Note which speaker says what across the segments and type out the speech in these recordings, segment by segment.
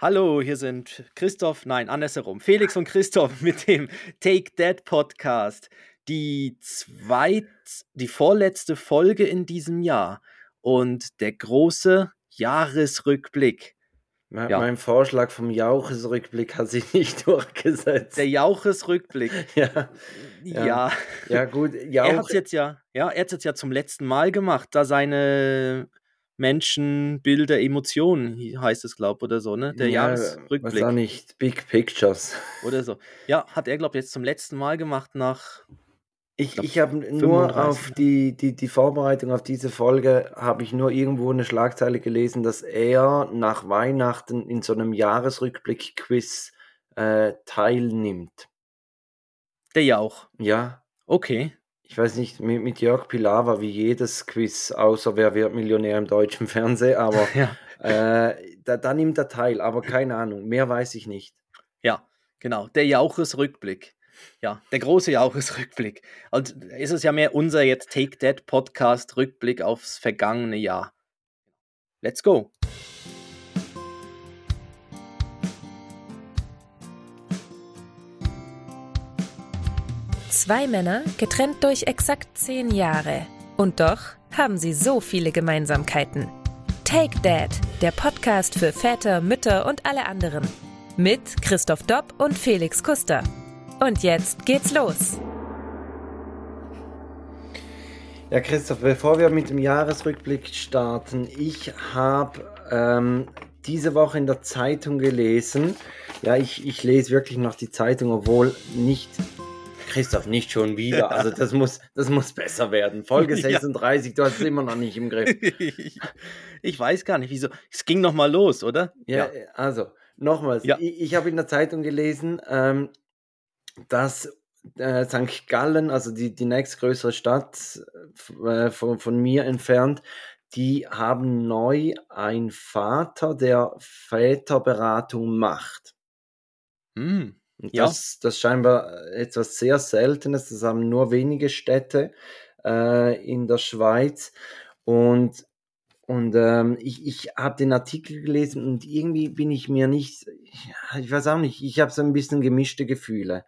Speaker 1: Hallo, hier sind Christoph, nein, andersherum, Felix und Christoph mit dem Take That Podcast. Die zweit, die vorletzte Folge in diesem Jahr und der große Jahresrückblick.
Speaker 2: Mein,
Speaker 1: Ja.
Speaker 2: mein Vorschlag vom Jauchesrückblick hat sich nicht durchgesetzt.
Speaker 1: Der Jauchesrückblick.
Speaker 2: ja,
Speaker 1: Ja.
Speaker 2: Ja. ja, gut.
Speaker 1: Er hat
Speaker 2: Jauch,
Speaker 1: es jetzt ja, ja, er hat's jetzt ja zum letzten Mal gemacht, da seine Menschen, Bilder, Emotionen, heißt es, glaube oder so, ne? Der
Speaker 2: ja,
Speaker 1: Jahresrückblick
Speaker 2: auch nicht. Big Pictures.
Speaker 1: oder so. Ja, hat er, glaube ich, jetzt zum letzten Mal gemacht nach
Speaker 2: Ich,
Speaker 1: glaub,
Speaker 2: ich habe nur
Speaker 1: 35,
Speaker 2: auf
Speaker 1: ne?
Speaker 2: die, die, die Vorbereitung auf diese Folge, habe ich nur irgendwo eine Schlagzeile gelesen, dass er nach Weihnachten in so einem Jahresrückblick-Quiz äh, teilnimmt.
Speaker 1: der Jauch.
Speaker 2: Ja,
Speaker 1: Okay.
Speaker 2: Ich weiß nicht, mit, mit Jörg Pilawa wie jedes Quiz, außer wer wird Millionär im deutschen Fernsehen, aber
Speaker 1: Ja.
Speaker 2: äh, da, da nimmt er teil, aber keine Ahnung, mehr weiß ich nicht.
Speaker 1: Ja, genau. Der Jauchesrückblick. Ja, der große Jauchesrückblick. Und ist es ja mehr unser jetzt Take That Podcast Rückblick aufs vergangene Jahr. Let's go.
Speaker 3: Zwei Männer, getrennt durch exakt zehn Jahre. Und doch haben sie so viele Gemeinsamkeiten. Take Dad, der Podcast für Väter, Mütter und alle anderen. Mit Christoph Dopp und Felix Kuster. Und jetzt geht's los.
Speaker 2: Ja, Christoph, bevor wir mit dem Jahresrückblick starten, ich habe ähm, diese Woche in der Zeitung gelesen, ja, ich, ich lese wirklich noch die Zeitung, obwohl nicht, Christoph, nicht schon wieder, also das muss, das muss besser werden. Folge
Speaker 1: Ja.
Speaker 2: 36, du hast es immer noch nicht im Griff.
Speaker 1: ich, weiß gar nicht, wieso. Es ging noch mal los, oder?
Speaker 2: Ja, also nochmals,
Speaker 1: Ja.
Speaker 2: ich, ich habe in der Zeitung gelesen, ähm, dass äh, St. Gallen, also die, die nächstgrößere Stadt äh, von, von mir entfernt, die haben neu einen Vater, der Väterberatung macht.
Speaker 1: Hm.
Speaker 2: Und
Speaker 1: Ja.
Speaker 2: Das, das ist scheinbar etwas sehr Seltenes, das haben nur wenige Städte äh, in der Schweiz. Und, und ähm, ich, ich habe den Artikel gelesen und irgendwie bin ich mir nicht, ich weiß auch nicht, ich habe so ein bisschen gemischte Gefühle.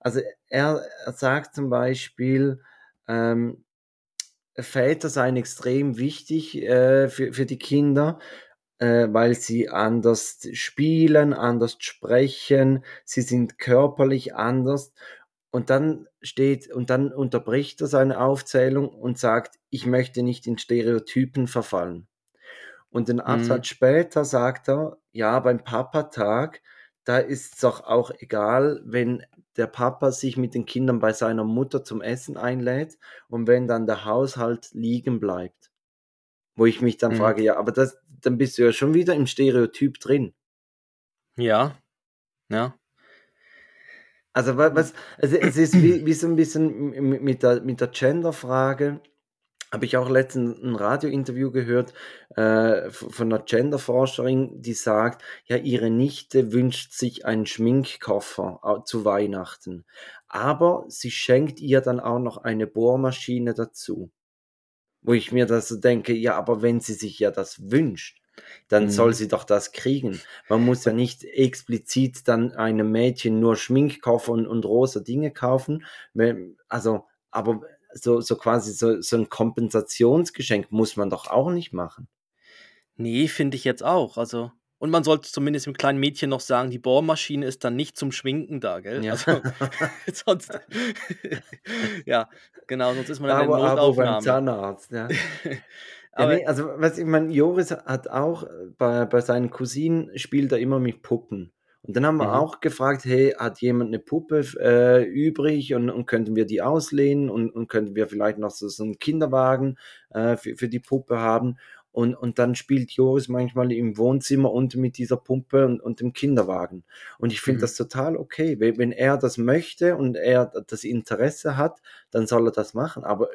Speaker 2: Also er, er sagt zum Beispiel, ähm, Väter seien extrem wichtig äh, für, für die Kinder, äh, weil sie anders spielen, anders sprechen, sie sind körperlich anders. Und dann steht, und dann unterbricht er seine Aufzählung und sagt, ich möchte nicht in Stereotypen verfallen. Und den Absatz später sagt er, ja, beim Papatag, da ist es doch auch egal, wenn der Papa sich mit den Kindern bei seiner Mutter zum Essen einlädt und wenn dann der Haushalt liegen bleibt. Wo ich mich dann
Speaker 1: Mhm.
Speaker 2: frage, ja, aber das, dann bist du ja schon wieder im Stereotyp drin.
Speaker 1: Ja. Ja.
Speaker 2: Also wa- was, also es ist wie, wie so ein bisschen mit der, mit der Gender-Frage, habe ich auch letztens ein Radiointerview gehört äh, von einer Genderforscherin, die sagt, ja, ihre Nichte wünscht sich einen Schminkkoffer zu Weihnachten, aber sie schenkt ihr dann auch noch eine Bohrmaschine dazu. Wo ich mir das so denke, ja, aber wenn sie sich ja das wünscht, dann
Speaker 1: Mhm.
Speaker 2: soll sie doch das kriegen. Man muss ja nicht explizit dann einem Mädchen nur Schminkkoffer und, und rosa Dinge kaufen. Also, aber so, so quasi so, so ein Kompensationsgeschenk muss man doch auch nicht machen.
Speaker 1: Nee, finde ich jetzt auch. Also, und man sollte zumindest dem kleinen Mädchen noch sagen, die Bohrmaschine ist dann nicht zum Schminken da, gell?
Speaker 2: Ja.
Speaker 1: Also, sonst. ja, genau, sonst ist man dann in
Speaker 2: aber, beim
Speaker 1: Notaufnahme.
Speaker 2: Zahnarzt, ja. Ja,
Speaker 1: Aber
Speaker 2: nee, also was ich meine, Joris hat auch äh, bei, bei seinen Cousinen spielt er immer mit Puppen. Und dann haben wir
Speaker 1: Mhm.
Speaker 2: auch gefragt, hey, hat jemand eine Puppe äh, übrig und, und könnten wir die auslehnen und, und könnten wir vielleicht noch so, so einen Kinderwagen äh, für, für die Puppe haben. Und, und dann spielt Joris manchmal im Wohnzimmer und mit dieser Puppe und, und dem Kinderwagen. Und ich finde
Speaker 1: Mhm.
Speaker 2: das total okay. Wenn, wenn er das möchte und er das Interesse hat, dann soll er das machen. Aber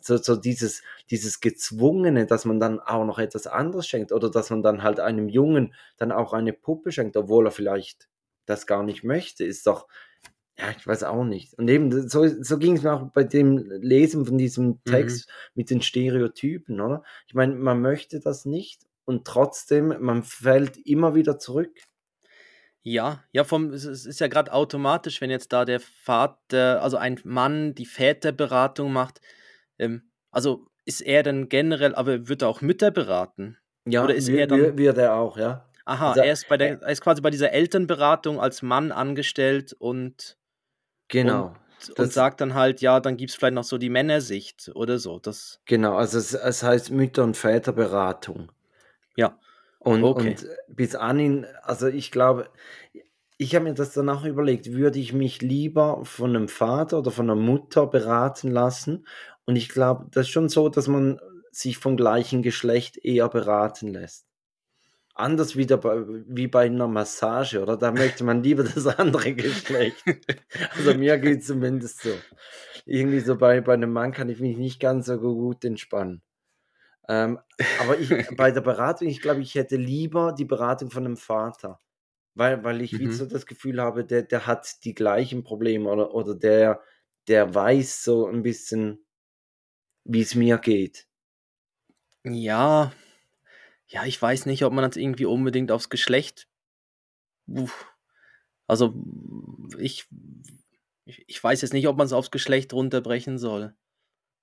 Speaker 2: so, so dieses, dieses Gezwungene, dass man dann auch noch etwas anderes schenkt oder dass man dann halt einem Jungen dann auch eine Puppe schenkt, obwohl er vielleicht das gar nicht möchte, ist doch, ja, ich weiß auch nicht. Und eben, so, so ging es mir auch bei dem Lesen von diesem Text mit den Stereotypen, oder? Ich meine, man möchte das nicht und trotzdem, man fällt immer wieder zurück.
Speaker 1: Ja, ja, vom es ist ja grad automatisch, wenn jetzt da der Vater also ein Mann die Väterberatung macht, ähm, also ist er dann generell aber wird er auch Mütter beraten? Oder
Speaker 2: Ja,
Speaker 1: ist er
Speaker 2: wi wi
Speaker 1: dann
Speaker 2: wird er auch, ja.
Speaker 1: Aha,
Speaker 2: Also,
Speaker 1: er ist bei
Speaker 2: äh
Speaker 1: der er ist quasi bei dieser Elternberatung als Mann angestellt und
Speaker 2: Genau,
Speaker 1: und
Speaker 2: das
Speaker 1: sagt dann halt, ja, dann gibt's vielleicht noch so die Männersicht oder so, das
Speaker 2: Genau, also es es heißt Mütter und Väterberatung.
Speaker 1: Ja,
Speaker 2: Und
Speaker 1: okay.
Speaker 2: und bis anhin also ich glaube ich habe mir das dann auch überlegt, würde ich mich lieber von 'nem Vater oder von 'ner Mutter beraten lassen? Und ich glaube, das ist schon so, dass man sich vom gleichen Geschlecht eher beraten lässt. Anders wieder bei wie bei 'ner Massage, oder? Da möchte man lieber das andere Geschlecht. Also mir geht's zumindest so. Irgendwie so bei bei 'nem Mann kann ich mich nicht ganz so gut entspannen. Ähm, aber ich bei der Beratung ich glaube, ich hätte lieber die Beratung von 'nem Vater, weil weil ich wieder
Speaker 1: Mhm.
Speaker 2: so das Gefühl habe, der der hat die gleichen Probleme oder oder der der weiß so 'n bisschen wie's mir geht.
Speaker 1: Ja. Ja, ich weiß nicht, ob man das irgendwie unbedingt aufs Geschlecht also, ich ich ich weiß jetzt nicht, ob man's aufs Geschlecht runterbrechen soll.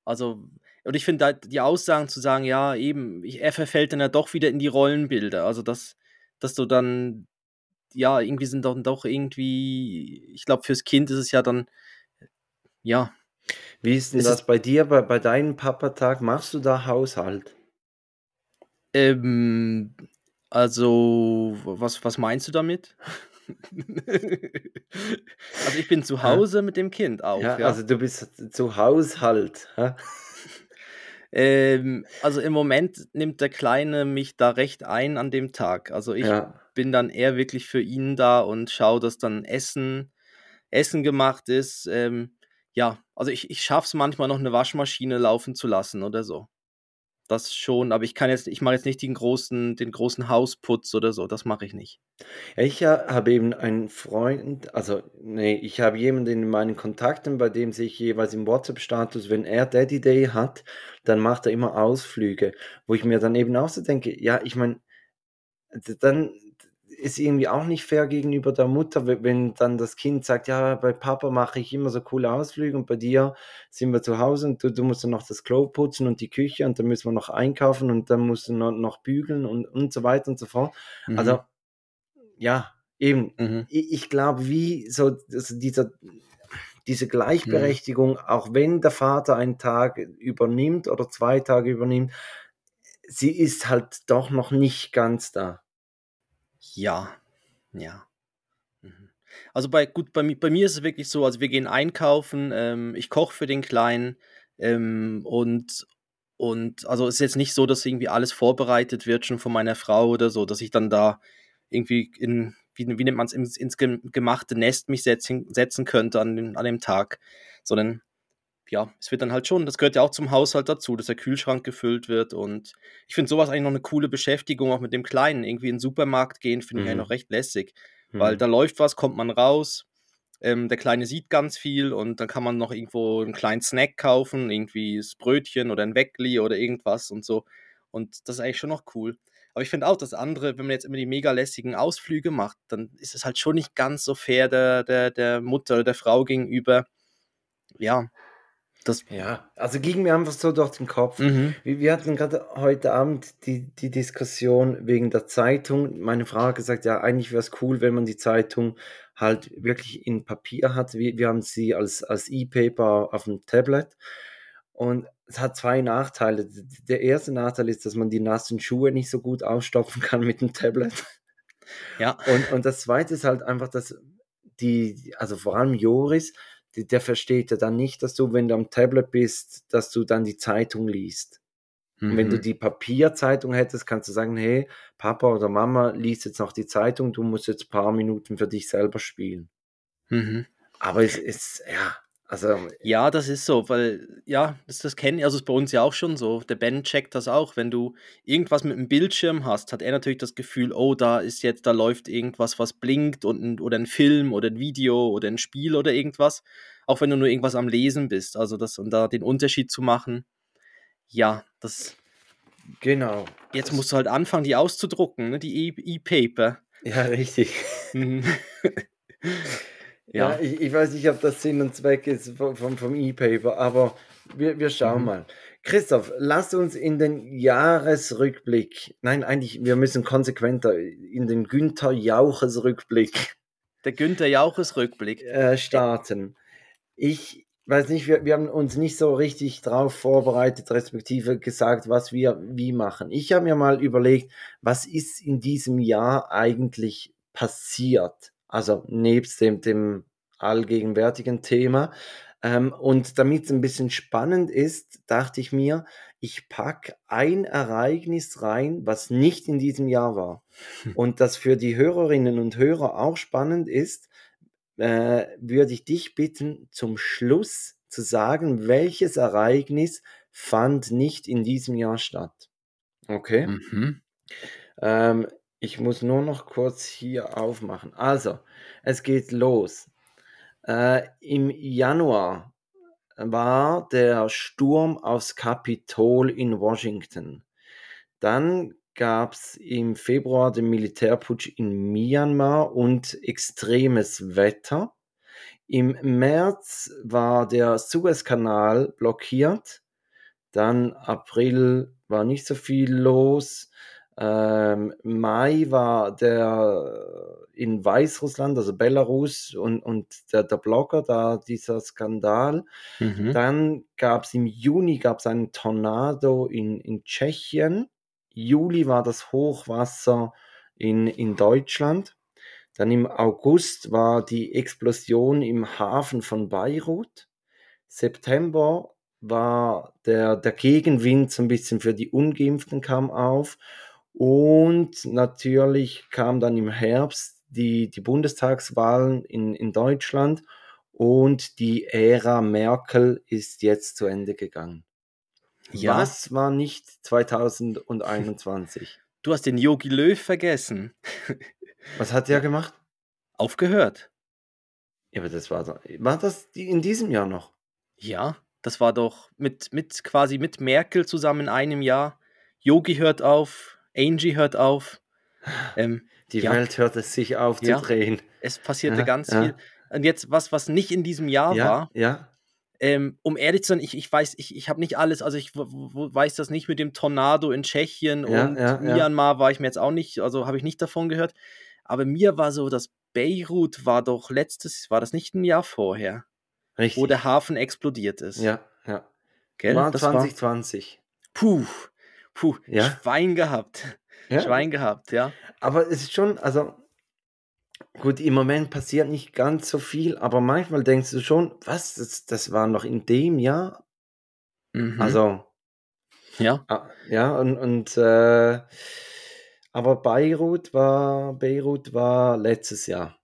Speaker 1: Also und ich finde halt die Aussagen zu sagen, ja, eben, ich er verfällt dann ja doch wieder in die Rollenbilder. Also, dass dass du dann ja, irgendwie sind dann doch irgendwie ich glaube, fürs Kind ist es ja dann ja
Speaker 2: Wie ist denn
Speaker 1: es ist
Speaker 2: das bei dir, bei bei deinem Papatag? Machst du da Haushalt?
Speaker 1: Ähm, also, was was meinst du damit? Also, ich bin zu
Speaker 2: Hä?
Speaker 1: Hause mit dem Kind
Speaker 2: Ja,
Speaker 1: auch, ja.
Speaker 2: also du bist zu Haushalt, hä?
Speaker 1: Ähm, also im Moment nimmt der Kleine mich da recht ein an dem Tag. Also, ich
Speaker 2: Ja.
Speaker 1: bin dann eher wirklich für ihn da und schaue, dass dann Essen Essen gemacht ist. Ähm, ja, also ich ich schaffe es manchmal noch 'ne Waschmaschine laufen zu lassen oder so. Das schon, aber ich kann jetzt ich mache jetzt nicht den großen den großen Hausputz oder so, das mache ich nicht.
Speaker 2: Ich ha habe eben einen Freund also, ne, ich habe jemanden in meinen Kontakten, bei dem sehe ich jeweils im WhatsApp-Status, wenn er Daddy Day hat, dann macht er immer Ausflüge, wo ich mir dann eben auch so denke: „Ja, ich meine, dann ist irgendwie auch nicht fair gegenüber der Mutter, we wenn dann das Kind sagt: ‚Ja, bei Papa mache ich immer so coole Ausflüge und bei dir sind wir zu Hause und du du musst dann noch das Klo putzen und die Küche und dann müssen wir noch einkaufen und dann musst du no noch bügeln und und so weiter und so fort.“
Speaker 1: Mhm.
Speaker 2: Also, ja, eben.
Speaker 1: Mhm.
Speaker 2: I ich glaube, wie so also dieser diese
Speaker 1: Mhm.
Speaker 2: Gleichberechtigung, auch wenn der Vater einen Tag übernimmt oder 2 Tage übernimmt, sie ist halt doch noch nicht ganz da.
Speaker 1: Ja, ja. Mhm. Also, bei gut, bei bei mir ist es wirklich so, also wir gehen einkaufen, ähm, ich koche für den Kleinen, ähm, und und also ist jetzt nicht so, dass irgendwie alles vorbereitet wird schon von meiner Frau oder so, dass ich dann da irgendwie in wie wie nennt man's, ins ins gem gemachte Nest mich setzen setzen könnte an an dem Tag, sondern ja, es wird dann halt schon das gehört ja auch zum Haushalt dazu, dass der Kühlschrank gefüllt wird und ich finde so was eigentlich noch 'ne coole Beschäftigung auch mit dem Kleinen. Irgendwie in 'n Supermarkt gehen, finde ich eigentlich noch
Speaker 2: Mhm.
Speaker 1: recht lässig, weil
Speaker 2: Mhm.
Speaker 1: da läuft was, kommt man raus, ähm, der Kleine sieht ganz viel und dann kann man noch irgendwo 'n kleinen Snack kaufen, irgendwie das Brötchen oder 'n Weggli oder irgendwas und so. Und das ist eigentlich schon noch cool. Aber ich finde auch das andere, wenn man jetzt immer die mega lästigen Ausflüge macht, dann ist es halt schon nicht ganz so fair der der der Mutter oder der Frau gegenüber. Ja, das
Speaker 2: Ja, also ging mir einfach so durch den Kopf.
Speaker 1: Mhm.
Speaker 2: Wir wir hatten grade heute Abend die die Diskussion wegen der Zeitung. Meine Frau hat gesagt: „Ja, eigentlich wäre es cool, wenn man die Zeitung halt wirklich in Papier hat.“ Wir wir haben sie als als E-Paper auf'm Tablet und es hat 2 Nachteile. Der erste Nachteil ist, dass man die nassen Schuhe nicht so gut ausstopfen kann mit'm Tablet.
Speaker 1: Ja.
Speaker 2: Und und das Zweite ist halt einfach, dass die also vor allem Joris, der versteht ja dann nicht, dass du, wenn du am Tablet bist, dass du dann die Zeitung liest. Und wenn du
Speaker 1: Mhm.
Speaker 2: die Papierzeitung hättest, kannst du sagen: „Hey, Papa oder Mama liest jetzt noch die Zeitung, du musst jetzt paar Minuten für dich selber spielen.“
Speaker 1: Mhm.
Speaker 2: Aber es ist ja, also
Speaker 1: Ja, das ist so, weil ja, das das kenne also ist bei uns ja auch schon so. Der Ben checkt das auch. Wenn du irgendwas mit'm Bildschirm hast, hat er natürlich das Gefühl: „Oh, da ist jetzt da läuft irgendwas, was blinkt und oder 'n Film oder 'n Video oder 'n Spiel oder irgendwas“, auch wenn du nur irgendwas am Lesen bist. Also das und da den Unterschied zu machen, ja, das
Speaker 2: Genau.
Speaker 1: Jetzt
Speaker 2: Das
Speaker 1: musst du halt anfangen, die auszudrucken, ne, die E E-Paper.
Speaker 2: Ja, richtig. Ja,
Speaker 1: Ja.
Speaker 2: ich, ich weiß nicht, ob das Sinn und Zweck ist vom, vom, vom E-Paper, aber wir, wir schauen
Speaker 1: Mhm.
Speaker 2: mal. Christoph, lass uns in den Jahresrückblick, nein, eigentlich, wir müssen konsequenter in den Günther Jauches Rückblick
Speaker 1: Der Günther Jauches Rückblick.
Speaker 2: äh, starten. Ich weiß nicht, wir, wir haben uns nicht so richtig drauf vorbereitet, respektive gesagt, was wir wie machen. Ich habe mir mal überlegt, was ist in diesem Jahr eigentlich passiert? Also nebst dem, dem allgegenwärtigen Thema. Ähm, und damit es ein bisschen spannend ist, dachte ich mir, ich packe ein Ereignis rein, was nicht in diesem Jahr war. Und das für die Hörerinnen und Hörer auch spannend ist, äh, würde ich dich bitten, zum Schluss zu sagen, welches Ereignis fand nicht in diesem Jahr statt. Okay?
Speaker 1: Mhm.
Speaker 2: Ähm, ich muss nur noch kurz hier aufmachen. Also, es geht los. Äh, Im Januar war der Sturm aufs Kapitol in Washington. Dann gab es im Februar den Militärputsch in Myanmar und extremes Wetter. Im März war der Suezkanal blockiert. Dann April war nicht so viel los. Ähm, Mai war der in Weißrussland, also Belarus und, und der, der Blogger, da dieser Skandal.
Speaker 1: Mhm.
Speaker 2: Dann gab es im Juni gab's einen Tornado in, in Tschechien. Juli war das Hochwasser in, in Deutschland. Dann im August war die Explosion im Hafen von Beirut. September war der, der Gegenwind so ein bisschen für die Ungeimpften kam auf. Und natürlich kam dann im Herbst die, die Bundestagswahlen in, in Deutschland und die Ära Merkel ist jetzt zu Ende gegangen.
Speaker 1: Ja.
Speaker 2: Was war nicht 2021?
Speaker 1: Du hast den Yogi Löw vergessen.
Speaker 2: Was hat der gemacht?
Speaker 1: Aufgehört.
Speaker 2: Ja, aber das war doch, war das in diesem Jahr noch?
Speaker 1: Ja, das war doch mit, mit quasi mit Merkel zusammen in einem Jahr. Yogi hört auf, Angie hört auf. Ähm,
Speaker 2: Die
Speaker 1: Ja.
Speaker 2: Welt hört es sich auf zu
Speaker 1: Ja.
Speaker 2: drehen.
Speaker 1: es passierte
Speaker 2: Ja,
Speaker 1: ganz viel. Und jetzt was, was nicht in diesem Jahr
Speaker 2: Ja,
Speaker 1: war,
Speaker 2: ja.
Speaker 1: ähm, um ehrlich zu sein, ich, ich weiß, ich, ich habe nicht alles, also ich weiß das nicht mit dem Tornado in Tschechien und. Myanmar war ich mir jetzt auch nicht, also habe ich nicht davon gehört. Aber mir war so, dass Beirut war doch letztes, war das nicht ein Jahr vorher,
Speaker 2: Richtig.
Speaker 1: wo der Hafen explodiert ist.
Speaker 2: ja, ja.
Speaker 1: Gell?
Speaker 2: War
Speaker 1: Das war,
Speaker 2: 2020.
Speaker 1: puh, puh,
Speaker 2: Ja.
Speaker 1: Schwein gehabt.
Speaker 2: Ja.
Speaker 1: Schwein gehabt, ja.
Speaker 2: Aber es ist schon, also gut, im Moment passiert nicht ganz so viel, aber manchmal denkst du schon, was, das, das war noch in dem Jahr?
Speaker 1: Mhm.
Speaker 2: Also,
Speaker 1: ja.
Speaker 2: ah, ja, und, und äh, aber Beirut war, Beirut war letztes Jahr.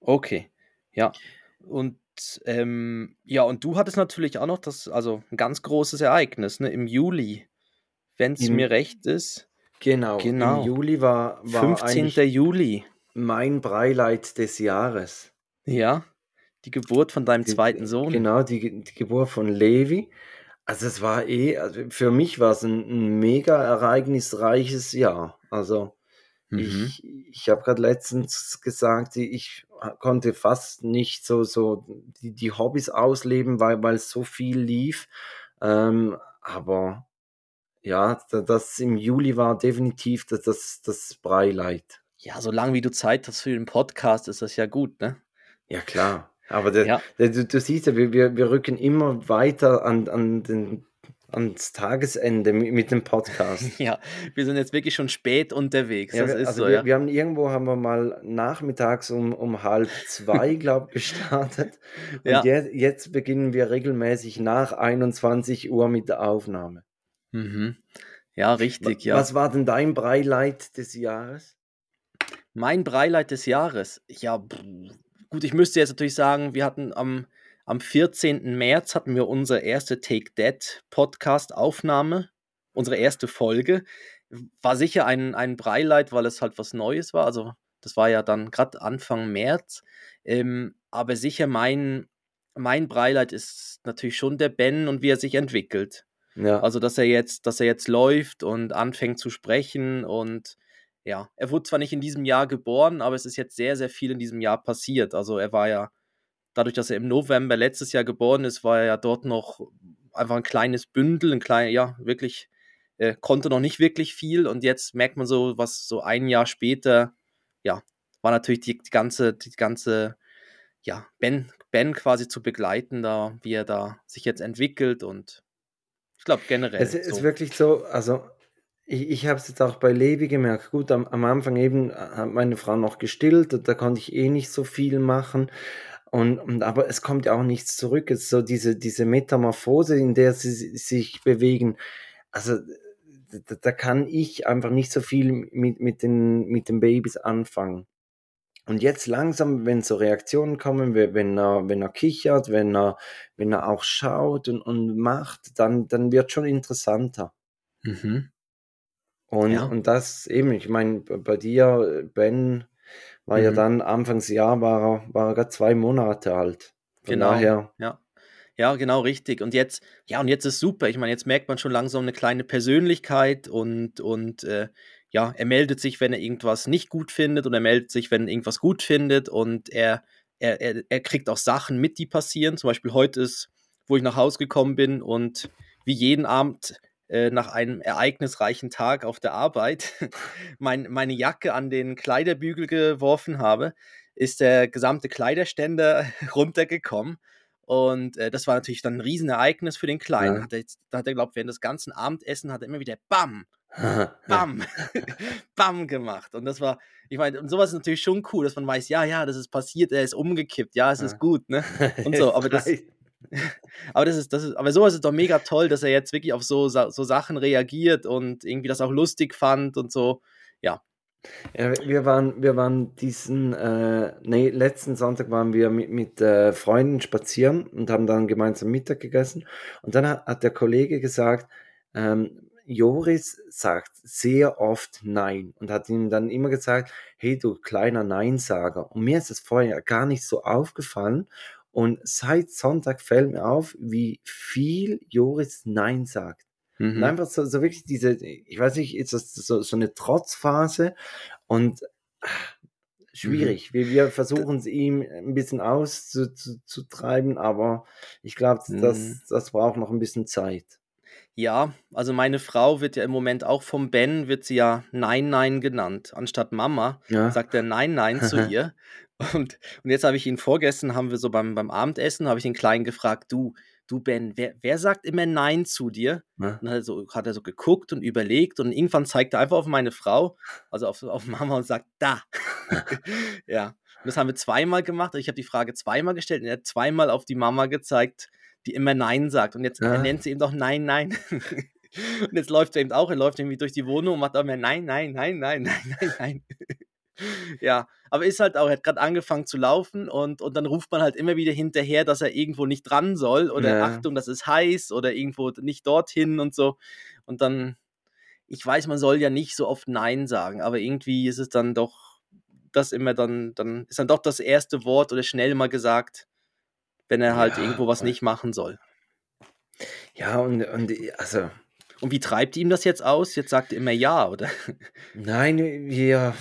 Speaker 1: Okay, ja. Und ähm, ja, und du hattest natürlich auch noch das, also ein ganz großes Ereignis, ne, im Juli, wenn es mir recht ist.
Speaker 2: Genau,
Speaker 1: Genau.
Speaker 2: im Juli war, war
Speaker 1: 15.
Speaker 2: eigentlich
Speaker 1: Juli.
Speaker 2: mein Breileid des Jahres.
Speaker 1: Ja. Die Geburt von deinem
Speaker 2: Die-
Speaker 1: zweiten Sohn.
Speaker 2: Genau, die, die Geburt von Levi. Also es war eh, also für mich war es ein, ein mega ereignisreiches Jahr. Also
Speaker 1: Mhm.
Speaker 2: ich, ich habe gerade letztens gesagt, ich konnte fast nicht so, so die, die Hobbys ausleben, weil, weil so viel lief. Ähm, aber ja, da- das im Juli war definitiv das, das, das Breileid.
Speaker 1: Ja, solange wie du Zeit hast für den Podcast, ist das ja gut, ne?
Speaker 2: Ja, klar. Aber der,
Speaker 1: Ja.
Speaker 2: der, du, du siehst ja, wir, wir, rücken immer weiter an, an den, ans Tagesende mit, dem Podcast.
Speaker 1: Ja, wir sind jetzt wirklich schon spät unterwegs.
Speaker 2: Ja,
Speaker 1: das
Speaker 2: also
Speaker 1: so,
Speaker 2: wir,
Speaker 1: ja.
Speaker 2: wir haben irgendwo haben wir mal nachmittags um, um halb zwei, glaube ich, gestartet. Und
Speaker 1: Ja.
Speaker 2: jetzt, jetzt beginnen wir regelmäßig nach 21 Uhr mit der Aufnahme.
Speaker 1: Mhm. Ja, richtig, ja.
Speaker 2: Was war denn dein Breileid des Jahres?
Speaker 1: Mein Breileid des Jahres. Ja, pff, gut, ich müsste jetzt natürlich sagen, wir hatten am, am 14. März hatten wir unsere erste Take That Podcast Aufnahme, unsere erste Folge. War sicher ein, ein Breileid, weil es halt was Neues war. Also, das war ja dann gerade Anfang März. Ähm, aber sicher mein, mein Breileid ist natürlich schon der Ben und wie er sich entwickelt.
Speaker 2: Ja,
Speaker 1: Also, dass er jetzt, dass er jetzt läuft und anfängt zu sprechen und ja, er wurde zwar nicht in diesem Jahr geboren, aber es ist jetzt sehr, sehr viel in diesem Jahr passiert. Also er war ja, dadurch, dass er im November letztes Jahr geboren ist, war er ja dort noch einfach ein kleines Bündel, ein kleines, ja, wirklich, äh, konnte noch nicht wirklich viel und jetzt merkt man so, was so ein Jahr später, ja, war natürlich die, die ganze, die ganze, ja, Ben, Ben quasi zu begleiten, da, wie er da sich jetzt entwickelt und ich glaube generell.
Speaker 2: Es ist so. wirklich so, also ich, ich habe es jetzt auch bei Levi gemerkt. Gut, am, am Anfang eben hat meine Frau noch gestillt, da konnte ich eh nicht so viel machen. Und, und aber es kommt ja auch nichts zurück. Es ist so diese, diese Metamorphose, in der sie sich bewegen. Also da, da kann ich einfach nicht so viel mit, mit, den, mit den Babys anfangen. Und jetzt langsam, wenn so Reaktionen kommen, wenn er, wenn er kichert, wenn er, wenn er auch schaut und, und macht, dann, dann wird schon interessanter. Mhm. Und, ja. und das eben, ich meine, bei dir, Ben, war mhm. ja dann Anfangsjahr, war er, war er gerade zwei Monate alt.
Speaker 1: Von genau, daher. ja. Ja, genau, richtig. Und jetzt, ja, und jetzt ist super. Ich meine, jetzt merkt man schon langsam eine kleine Persönlichkeit und, und äh, ja, er meldet sich, wenn er irgendwas nicht gut findet und er meldet sich, wenn er irgendwas gut findet und er, er, er, er kriegt auch Sachen mit, die passieren. Zum Beispiel heute ist, wo ich nach Hause gekommen bin und wie jeden Abend äh, nach einem ereignisreichen Tag auf der Arbeit mein, meine Jacke an den Kleiderbügel geworfen habe, ist der gesamte Kleiderständer runtergekommen. Und äh, das war natürlich dann ein Riesenereignis für den Kleinen. Ja. Hat er, da hat er, glaube ich, während des ganzen Abendessen hat er immer wieder BAM, BAM, BAM gemacht. Und das war, ich meine, und sowas ist natürlich schon cool, dass man weiß, ja, ja, das ist passiert, er ist umgekippt, ja, es ist gut, ne? Und so, aber das, aber das ist, das ist, aber sowas ist doch mega toll, dass er jetzt wirklich auf so, so Sachen reagiert und irgendwie das auch lustig fand und so. Ja.
Speaker 2: Ja, wir waren, wir waren diesen, äh, nee, letzten Sonntag waren wir mit, mit äh, Freunden spazieren und haben dann gemeinsam Mittag gegessen. Und dann hat, hat der Kollege gesagt, ähm, Joris sagt sehr oft Nein und hat ihm dann immer gesagt, hey du kleiner Neinsager. Und mir ist es vorher gar nicht so aufgefallen. Und seit Sonntag fällt mir auf, wie viel Joris Nein sagt. Mhm. Einfach so, so wirklich diese, ich weiß nicht, ist das so, so eine Trotzphase und ach, schwierig. Mhm. Wir, wir versuchen es ihm ein bisschen auszutreiben, aber ich glaube, das, mhm. das braucht noch ein bisschen Zeit.
Speaker 1: Ja, also meine Frau wird ja im Moment auch vom Ben, wird sie ja Nein, Nein genannt. Anstatt Mama ja. sagt er Nein, Nein zu ihr. Und, und jetzt habe ich ihn vorgestern, haben wir so beim, beim Abendessen, habe ich den Kleinen gefragt, du, du Ben, wer, wer sagt immer Nein zu dir? Ja. Und dann hat er, so, hat er so geguckt und überlegt und irgendwann zeigt er einfach auf meine Frau, also auf, auf Mama und sagt, da. ja, und das haben wir zweimal gemacht. Ich habe die Frage zweimal gestellt und er hat zweimal auf die Mama gezeigt, die immer Nein sagt. Und jetzt ja. nennt sie eben doch Nein, Nein. und jetzt läuft er eben auch, er läuft irgendwie durch die Wohnung und macht auch mehr Nein, Nein, Nein, Nein, Nein, Nein, Nein ja, aber ist halt auch, er hat gerade angefangen zu laufen und, und dann ruft man halt immer wieder hinterher, dass er irgendwo nicht dran soll oder ja. Achtung, das ist heiß oder irgendwo nicht dorthin und so. Und dann, ich weiß, man soll ja nicht so oft Nein sagen, aber irgendwie ist es dann doch das immer dann, dann ist dann doch das erste Wort oder schnell mal gesagt, wenn er halt ja, irgendwo was nicht machen soll.
Speaker 2: Ja, und, und also.
Speaker 1: Und wie treibt ihm das jetzt aus? Jetzt sagt er immer ja, oder?
Speaker 2: Nein, wir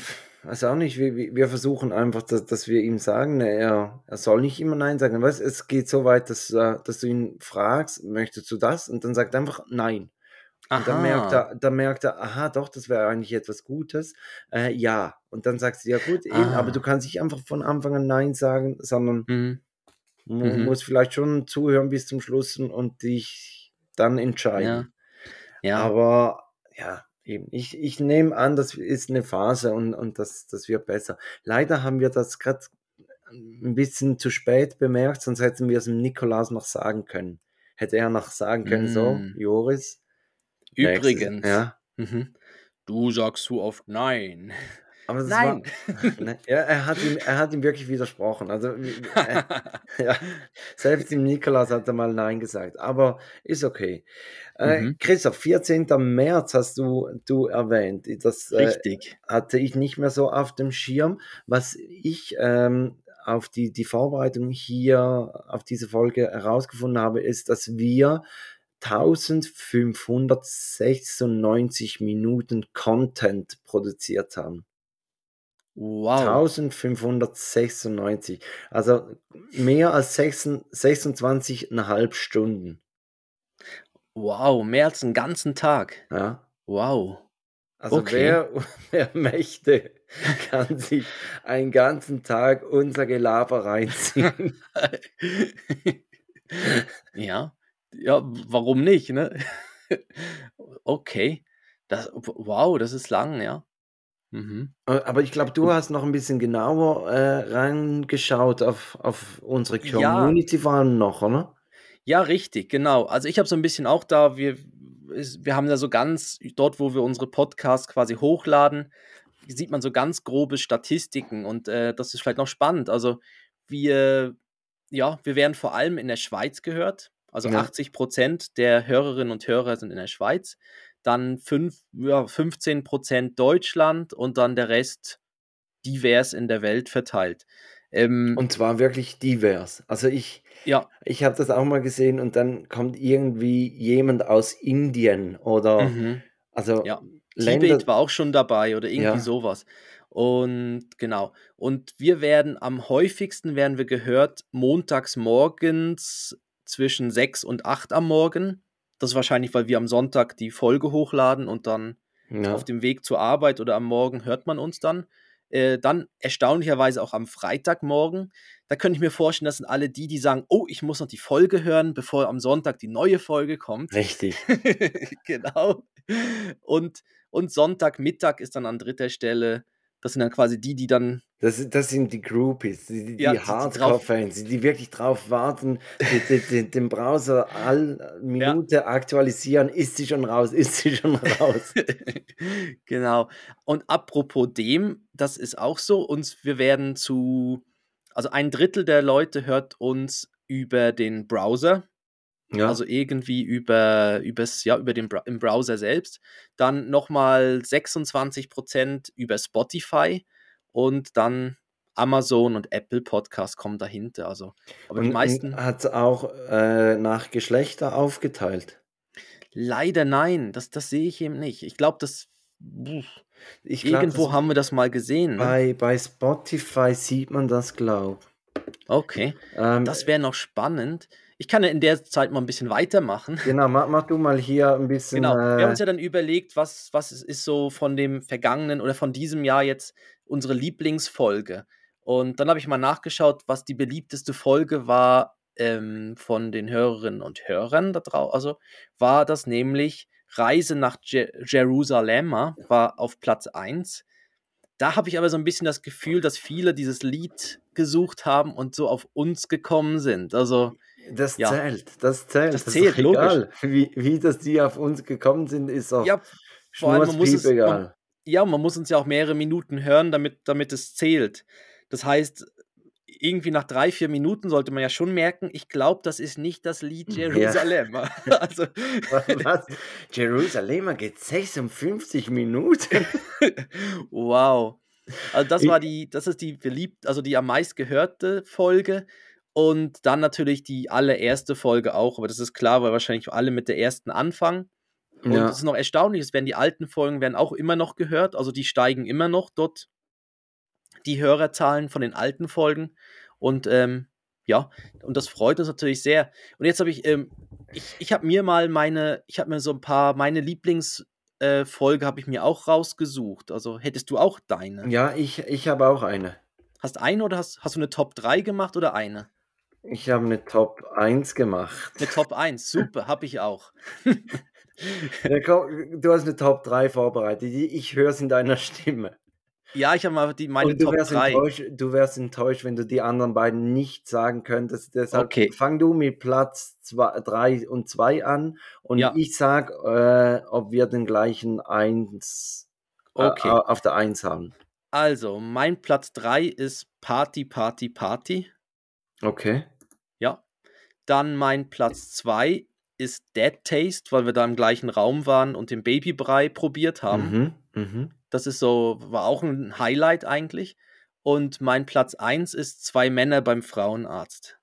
Speaker 2: weiß auch nicht, wir, wir versuchen einfach, dass, dass wir ihm sagen, er, er soll nicht immer Nein sagen. Weißt, es geht so weit, dass, äh, dass du ihn fragst, möchtest du das? Und dann sagt er einfach Nein. Und dann merkt, er, dann merkt er, aha, doch, das wäre eigentlich etwas Gutes. Äh, ja. Und dann sagst du, ja gut, eben, aber du kannst nicht einfach von Anfang an Nein sagen, sondern mhm. Mhm. musst vielleicht schon zuhören bis zum Schluss und dich dann entscheiden. Ja. ja. Aber ja, Eben. Ich, ich nehme an, das ist eine Phase und, und das, das wird besser. Leider haben wir das gerade ein bisschen zu spät bemerkt, sonst hätten wir es dem Nikolaus noch sagen können. Hätte er noch sagen können, mm. so, Joris.
Speaker 1: Übrigens, ja. Mhm. du sagst zu oft Nein.
Speaker 2: Aber Nein. War, ne, ja, er, hat ihm, er hat ihm wirklich widersprochen. Also, äh, ja, selbst dem Nikolaus hat er mal Nein gesagt. Aber ist okay. Äh, mhm. Christoph, 14. März hast du, du erwähnt. Das äh, hatte ich nicht mehr so auf dem Schirm. Was ich ähm, auf die, die Vorbereitung hier auf diese Folge herausgefunden habe, ist, dass wir 1596 Minuten Content produziert haben.
Speaker 1: Wow.
Speaker 2: 1596. Also mehr als 26,5 Stunden.
Speaker 1: Wow, mehr als einen ganzen Tag.
Speaker 2: Ja.
Speaker 1: Wow.
Speaker 2: Also
Speaker 1: Okay.
Speaker 2: wer, wer möchte, kann sich einen ganzen Tag unser Gelaber reinziehen.
Speaker 1: Ja. Ja, warum nicht, ne? Okay. Das wow, das ist lang, ja. Mhm.
Speaker 2: Äh, Aber ich glaube, du hast noch ein bisschen genauer äh, reingeschaut auf, auf unsere
Speaker 1: Ja.
Speaker 2: Community vor allem noch, oder?
Speaker 1: Ja, richtig, genau. Also, ich habe so ein bisschen auch da wir wir haben ja so ganz dort, wo wir unsere Podcasts quasi hochladen, sieht man so ganz grobe Statistiken und, äh, das ist vielleicht noch spannend. Also, wir ja, wir werden vor allem in der Schweiz gehört. Also,
Speaker 2: Ja.
Speaker 1: 80% der Hörerinnen und Hörer sind in der Schweiz. Dann fünf ja, 15% Deutschland und dann der Rest divers in der Welt verteilt. Ähm,
Speaker 2: Und zwar wirklich divers. Also ich,
Speaker 1: ja,
Speaker 2: ich habe das auch mal gesehen und dann kommt irgendwie jemand aus Indien oder
Speaker 1: mhm.
Speaker 2: also
Speaker 1: Ja,
Speaker 2: Länder.
Speaker 1: Tibet war auch schon dabei oder irgendwie
Speaker 2: Ja.
Speaker 1: sowas. Und genau. Und wir werden am häufigsten werden wir gehört montags morgens zwischen 6 und 8 am Morgen. Das ist wahrscheinlich, weil wir am Sonntag die Folge hochladen und dann
Speaker 2: Ja.
Speaker 1: auf dem Weg zur Arbeit oder am Morgen hört man uns dann. Äh, dann erstaunlicherweise auch am Freitagmorgen. Da könnte ich mir vorstellen, das sind alle die, die sagen, oh, ich muss noch die Folge hören, bevor am Sonntag die neue Folge kommt.
Speaker 2: Richtig.
Speaker 1: genau. Und, und Sonntagmittag ist dann an dritter Stelle. Das sind dann quasi die, die dann.
Speaker 2: Das, das sind die Groupies, die, die,
Speaker 1: Ja,
Speaker 2: Hardcore-Fans, die, wirklich drauf warten, die, die, den Browser all Minute aktualisieren. Ist sie schon raus? Ist sie schon raus?
Speaker 1: genau. Und apropos dem, das ist auch so, uns, wir werden zu, also ein Drittel der Leute hört uns über den Browser,
Speaker 2: Ja.
Speaker 1: also irgendwie über, übers, ja, über den im Browser selbst. Dann nochmal 26% über Spotify und dann Amazon und Apple Podcast kommen dahinter. Also, aber die meisten.
Speaker 2: hat es auch äh, nach Geschlechter aufgeteilt.
Speaker 1: Leider nein, das, das sehe ich eben nicht. Ich glaube, das.
Speaker 2: Ich glaub,
Speaker 1: irgendwo
Speaker 2: das-
Speaker 1: haben wir das mal gesehen. Ne?
Speaker 2: bei, bei Spotify sieht man das, glaube
Speaker 1: Okay,
Speaker 2: ähm,
Speaker 1: das wäre noch spannend. Ich kann ja in der Zeit mal ein bisschen weitermachen.
Speaker 2: Genau, mach, mach du mal hier ein bisschen.
Speaker 1: Genau, wir haben
Speaker 2: Äh,
Speaker 1: uns ja dann überlegt, was, was ist so von dem vergangenen oder von diesem Jahr jetzt unsere Lieblingsfolge. Und dann habe ich mal nachgeschaut, was die beliebteste Folge war ähm, von den Hörerinnen und Hörern da draußen. Also war das nämlich Reise nach Je Jerusalem, war auf Platz 1. Da habe ich aber so ein bisschen das Gefühl, dass viele dieses Lied gesucht haben und so auf uns gekommen sind. Also
Speaker 2: das
Speaker 1: ja.
Speaker 2: zählt, das zählt.
Speaker 1: Das
Speaker 2: ist
Speaker 1: zählt,
Speaker 2: doch egal. Wie, wie das die auf uns gekommen sind, ist auch
Speaker 1: ja, vor allem man muss es, man. Ja, man muss uns ja auch mehrere Minuten hören, damit, damit es zählt. Das heißt, irgendwie nach drei, vier Minuten sollte man ja schon merken, ich glaube, das ist nicht das Lied
Speaker 2: Ja.
Speaker 1: Jerusalem. also,
Speaker 2: Was? Jerusalem geht 56 Minuten.
Speaker 1: wow. Also das war die, das ist die beliebt, also die am meist gehörte Folge. Und dann natürlich die allererste Folge auch, aber das ist klar, weil wahrscheinlich alle mit der ersten anfangen. Und
Speaker 2: Ja.
Speaker 1: es ist noch erstaunlich, es werden die alten Folgen werden auch immer noch gehört, also die steigen immer noch dort, die Hörerzahlen von den alten Folgen. Und ähm, ja, und das freut uns natürlich sehr. Und jetzt habe ich, ähm, ich, ich habe mir mal meine, ich habe mir so ein paar, meine Lieblingsfolge äh, Folge habe ich mir auch rausgesucht. Also hättest du auch deine?
Speaker 2: Ja, ich, ich habe auch eine.
Speaker 1: Hast eine oder hast, hast du eine Top 3 gemacht oder eine?
Speaker 2: Ich habe eine Top 1 gemacht.
Speaker 1: Eine Top 1, super, habe ich auch.
Speaker 2: Du hast eine Top 3 vorbereitet. Ich höre es in deiner Stimme.
Speaker 1: Ja, ich habe mal die, meine
Speaker 2: Und du
Speaker 1: Top
Speaker 2: wärst,
Speaker 1: 3.
Speaker 2: enttäuscht, du wärst enttäuscht, wenn du die anderen beiden nicht sagen könntest. Deshalb
Speaker 1: Okay.
Speaker 2: fang du mit Platz 3 und 2 an und
Speaker 1: Ja.
Speaker 2: ich sag, äh, ob wir den gleichen 1
Speaker 1: Okay.
Speaker 2: äh, auf der 1 haben.
Speaker 1: Also, mein Platz 3 ist Party, Party, Party.
Speaker 2: Okay.
Speaker 1: Ja. Dann mein Platz 2 ist Dead Taste, weil wir da im gleichen Raum waren und den Babybrei probiert haben.
Speaker 2: Mhm. Mhm.
Speaker 1: Das ist so, war auch ein Highlight eigentlich. Und mein Platz 1 ist Zwei Männer beim Frauenarzt.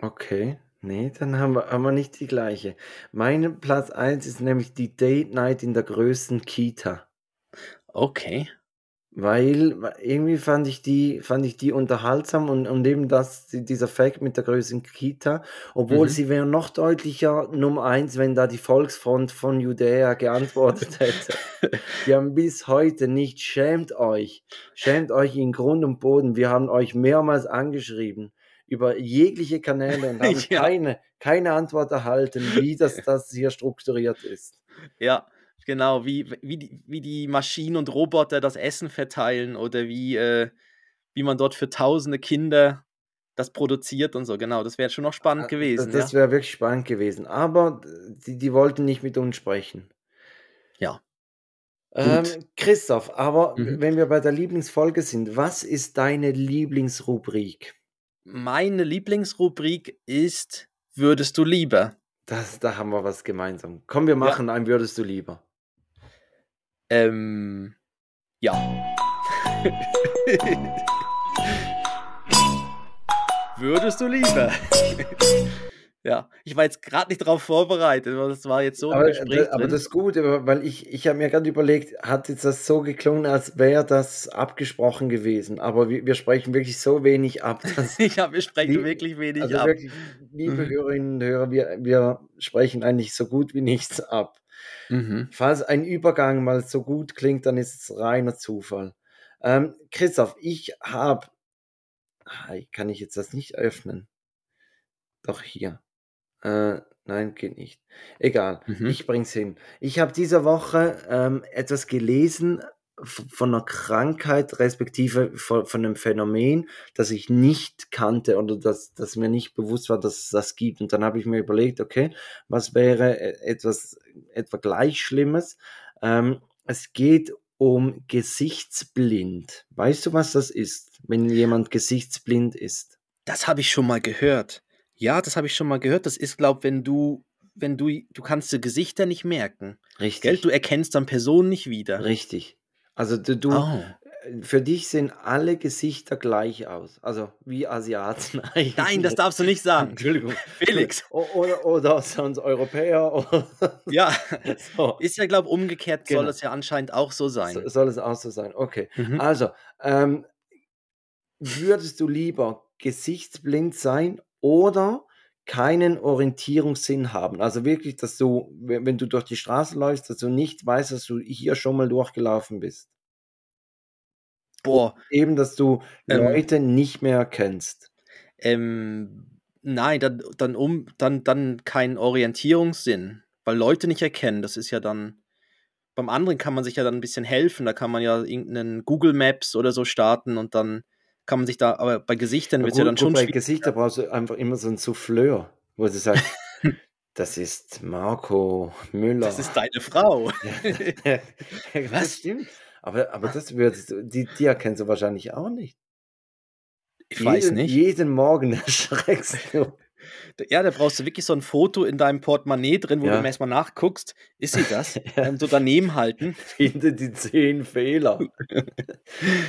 Speaker 2: Okay. Nee, dann haben wir, haben wir nicht die gleiche. Mein Platz 1 ist nämlich die Date Night in der größten Kita.
Speaker 1: Okay.
Speaker 2: Weil irgendwie fand ich die, fand ich die unterhaltsam und, und eben das, dieser Fact mit der größten Kita, obwohl
Speaker 1: Mhm.
Speaker 2: sie wäre noch deutlicher Nummer eins, wenn da die Volksfront von Judäa geantwortet hätte. Die haben bis heute nicht, schämt euch, schämt euch in Grund und Boden. Wir haben euch mehrmals angeschrieben über jegliche Kanäle und haben
Speaker 1: Ja.
Speaker 2: keine, keine Antwort erhalten, wie das, das hier strukturiert ist.
Speaker 1: Ja, genau, wie, wie, die, wie die Maschinen und Roboter das Essen verteilen oder wie, äh, wie man dort für tausende Kinder das produziert und so. Genau, das wäre schon noch spannend
Speaker 2: Das,
Speaker 1: gewesen.
Speaker 2: das
Speaker 1: ja.
Speaker 2: wäre wirklich spannend gewesen. Aber die, die wollten nicht mit uns sprechen.
Speaker 1: Ja.
Speaker 2: Ähm. Christoph, aber
Speaker 1: Mhm.
Speaker 2: wenn wir bei der Lieblingsfolge sind, was ist deine Lieblingsrubrik?
Speaker 1: Meine Lieblingsrubrik ist Würdest du lieber?
Speaker 2: Das, da haben wir was gemeinsam. Komm, wir machen ein Würdest du lieber.
Speaker 1: Ähm, ja. Würdest du lieber? ja, ich war jetzt gerade nicht darauf vorbereitet, aber das war jetzt so
Speaker 2: Aber,
Speaker 1: Gespräch
Speaker 2: da- aber
Speaker 1: drin.
Speaker 2: das ist gut, weil ich, ich habe mir gerade überlegt, hat jetzt das so geklungen, als wäre das abgesprochen gewesen. Aber wir, wir sprechen wirklich so wenig ab. Dass,
Speaker 1: ja, wir sprechen
Speaker 2: Lieb-
Speaker 1: wirklich wenig
Speaker 2: also
Speaker 1: ab.
Speaker 2: wirklich, liebe
Speaker 1: Mhm.
Speaker 2: Hörerinnen und Hörer, wir, wir sprechen eigentlich so gut wie nichts ab.
Speaker 1: Mhm.
Speaker 2: Falls ein Übergang mal so gut klingt, dann ist es reiner Zufall. Ähm, Christoph, ich habe. Kann ich jetzt das nicht öffnen? Doch hier. Äh, nein, geht nicht. Egal,
Speaker 1: Mhm.
Speaker 2: ich bring's hin. Ich habe diese Woche ähm, etwas gelesen von einer Krankheit, respektive von, von einem Phänomen, das ich nicht kannte oder das, das mir nicht bewusst war, dass es das gibt. Und dann habe ich mir überlegt, okay, was wäre äh, etwas etwa gleich Schlimmes? Ähm, es geht um Gesichtsblind. Weißt du, was das ist, wenn jemand gesichtsblind ist?
Speaker 1: Das habe ich schon mal gehört. Ja, das habe ich schon mal gehört. Das ist, glaube wenn du, wenn du, du kannst die Gesichter nicht merken.
Speaker 2: Richtig.
Speaker 1: Gell? Du erkennst dann Personen nicht wieder.
Speaker 2: Richtig. Also du, du
Speaker 1: Oh.
Speaker 2: für dich sehen alle Gesichter gleich aus. Also wie Asiaten eigentlich.
Speaker 1: Nein, das darfst du nicht sagen.
Speaker 2: Entschuldigung.
Speaker 1: Felix.
Speaker 2: O- Oder, oder sonst Europäer. Oder
Speaker 1: Ja,
Speaker 2: so.
Speaker 1: ist ja, glaube umgekehrt soll
Speaker 2: Genau.
Speaker 1: es ja anscheinend auch so sein.
Speaker 2: So- Soll es auch so sein? Okay.
Speaker 1: Mhm.
Speaker 2: Also, ähm, würdest du lieber gesichtsblind sein oder keinen Orientierungssinn haben? Also wirklich, dass du, wenn du durch die Straße läufst, dass du nicht weißt, dass du hier schon mal durchgelaufen bist.
Speaker 1: Boah,
Speaker 2: Eben, dass du
Speaker 1: Ähm.
Speaker 2: Leute nicht mehr erkennst.
Speaker 1: ähm, nein, dann, dann, um, dann, dann kein Orientierungssinn, weil Leute nicht erkennen. Das ist ja dann. Beim anderen kann man sich ja dann ein bisschen helfen. Da kann man ja irgendeinen Google Maps oder so starten und dann kann man sich da, aber bei Gesichtern wird es ja dann schon
Speaker 2: bei
Speaker 1: schwierig.
Speaker 2: Gesichter brauchst du einfach immer so ein Souffleur, wo du sagst, das ist Marco Müller.
Speaker 1: Das ist deine Frau.
Speaker 2: Ja, das
Speaker 1: Was?
Speaker 2: stimmt. Aber, aber das du, die, die erkennst du wahrscheinlich auch nicht.
Speaker 1: Ich weiß
Speaker 2: jeden,
Speaker 1: nicht.
Speaker 2: Jeden Morgen erschreckst du.
Speaker 1: Ja, da brauchst du wirklich so ein Foto in deinem Portemonnaie drin, wo
Speaker 2: Ja.
Speaker 1: du erstmal nachguckst, ist sie das?
Speaker 2: Ja.
Speaker 1: ähm, so daneben halten.
Speaker 2: Finde die zehn Fehler.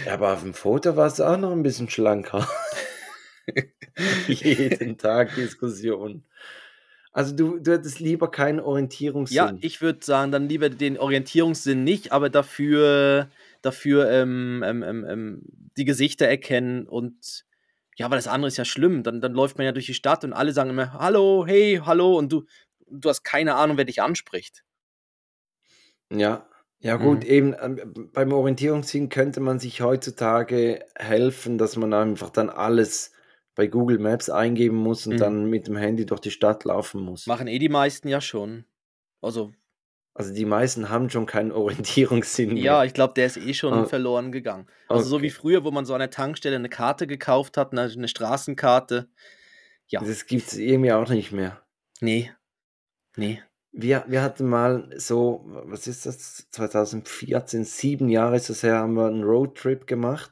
Speaker 2: Ja, aber auf dem Foto warst du auch noch ein bisschen schlanker. jeden Tag Diskussion. Also du, du hättest lieber keinen Orientierungssinn.
Speaker 1: Ja, ich würde sagen, dann lieber den Orientierungssinn nicht, aber dafür, dafür ähm, ähm, ähm, ähm, die Gesichter erkennen und ja, weil das andere ist ja schlimm. Dann, dann läuft man ja durch die Stadt und alle sagen immer, hallo, hey, hallo, und du, du hast keine Ahnung, wer dich anspricht.
Speaker 2: Ja, ja gut,
Speaker 1: Mhm.
Speaker 2: eben ähm, beim Orientierungssinn könnte man sich heutzutage helfen, dass man einfach dann alles bei Google Maps eingeben muss und
Speaker 1: Mhm.
Speaker 2: dann mit dem Handy durch die Stadt laufen muss.
Speaker 1: Machen eh die meisten ja schon. Also,
Speaker 2: Also die meisten haben schon keinen Orientierungssinn
Speaker 1: ja,
Speaker 2: mehr.
Speaker 1: ich glaube, der ist eh schon
Speaker 2: Ah.
Speaker 1: verloren gegangen. Also so wie
Speaker 2: Okay.
Speaker 1: früher, wo man so an der Tankstelle eine Karte gekauft hat, eine, eine Straßenkarte. Ja,
Speaker 2: Das gibt es irgendwie auch nicht mehr.
Speaker 1: nee, nee.
Speaker 2: Wir, wir hatten mal so, was ist das, 2014, sieben Jahre ist es her, haben wir einen Roadtrip gemacht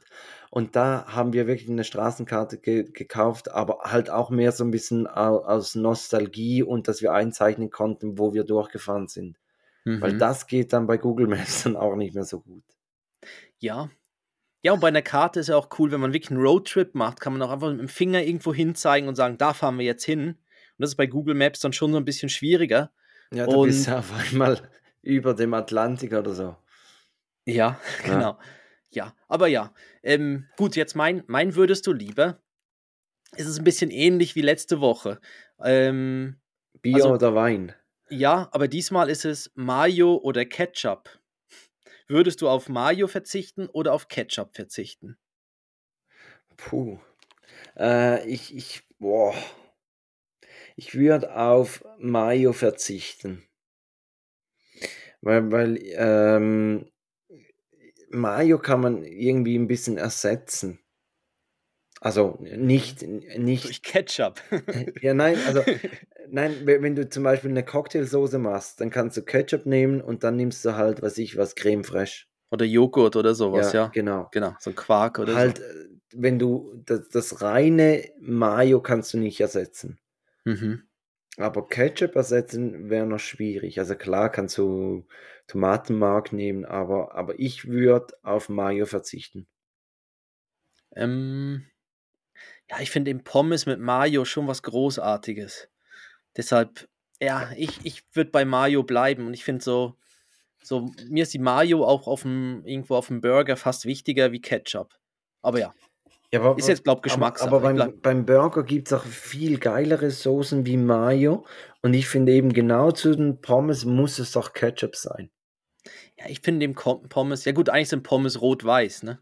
Speaker 2: und da haben wir wirklich eine Straßenkarte ge gekauft, aber halt auch mehr so ein bisschen au aus Nostalgie und dass wir einzeichnen konnten, wo wir durchgefahren sind. Weil
Speaker 1: Mhm.
Speaker 2: das geht dann bei Google Maps dann auch nicht mehr so gut.
Speaker 1: Ja. Ja, und bei einer Karte ist ja auch cool, wenn man wirklich einen Roadtrip macht, kann man auch einfach mit dem Finger irgendwo hin zeigen und sagen, da fahren wir jetzt hin. das ist bei Google Maps dann schon so ein bisschen schwieriger.
Speaker 2: Ja, du bist
Speaker 1: Und
Speaker 2: ja auf einmal über dem Atlantik oder so.
Speaker 1: ja,
Speaker 2: Ja.
Speaker 1: genau. Ja, aber ja. Ähm, gut, jetzt mein, mein würdest du lieber. Es ist ein bisschen ähnlich wie letzte Woche. Ähm,
Speaker 2: Bier
Speaker 1: also
Speaker 2: oder Wein?
Speaker 1: Ja, aber diesmal ist es Mayo oder Ketchup. Würdest du auf Mayo verzichten oder auf Ketchup verzichten?
Speaker 2: Puh. Äh, ich, ich, boah. Ich würde auf Mayo verzichten. Weil, weil ähm, Mayo kann man irgendwie ein bisschen ersetzen. Also nicht,
Speaker 1: Durch
Speaker 2: nicht,
Speaker 1: Ketchup.
Speaker 2: ja nein, also nein, we- wenn du zum Beispiel eine Cocktailsoße machst, dann kannst du Ketchup nehmen und dann nimmst du halt, was ich, was Creme fraiche.
Speaker 1: Oder Joghurt oder sowas,
Speaker 2: Ja,
Speaker 1: ja.
Speaker 2: genau.
Speaker 1: Genau, so ein Quark oder
Speaker 2: Halt, äh, wenn du das, das reine Mayo kannst du nicht ersetzen.
Speaker 1: so. Mhm.
Speaker 2: Aber Ketchup ersetzen wäre noch schwierig. Also klar kannst du Tomatenmark nehmen, aber, aber ich würde auf Mayo verzichten.
Speaker 1: Ähm, ja, ich finde im Pommes mit Mayo schon was Großartiges. Deshalb, ja, ich, ich würde bei Mayo bleiben und ich finde so, so, mir ist die Mayo auch auf dem, irgendwo auf dem Burger fast wichtiger wie Ketchup. Aber ja,
Speaker 2: Ja, aber,
Speaker 1: ist jetzt, glaube ich,
Speaker 2: aber,
Speaker 1: Geschmackssache.
Speaker 2: aber beim, beim Burger gibt es auch viel geilere Soßen wie Mayo. Und ich finde eben genau zu den Pommes muss es doch Ketchup sein.
Speaker 1: ja, ich finde dem Pommes, ja gut, eigentlich sind Pommes rot-weiß, ne?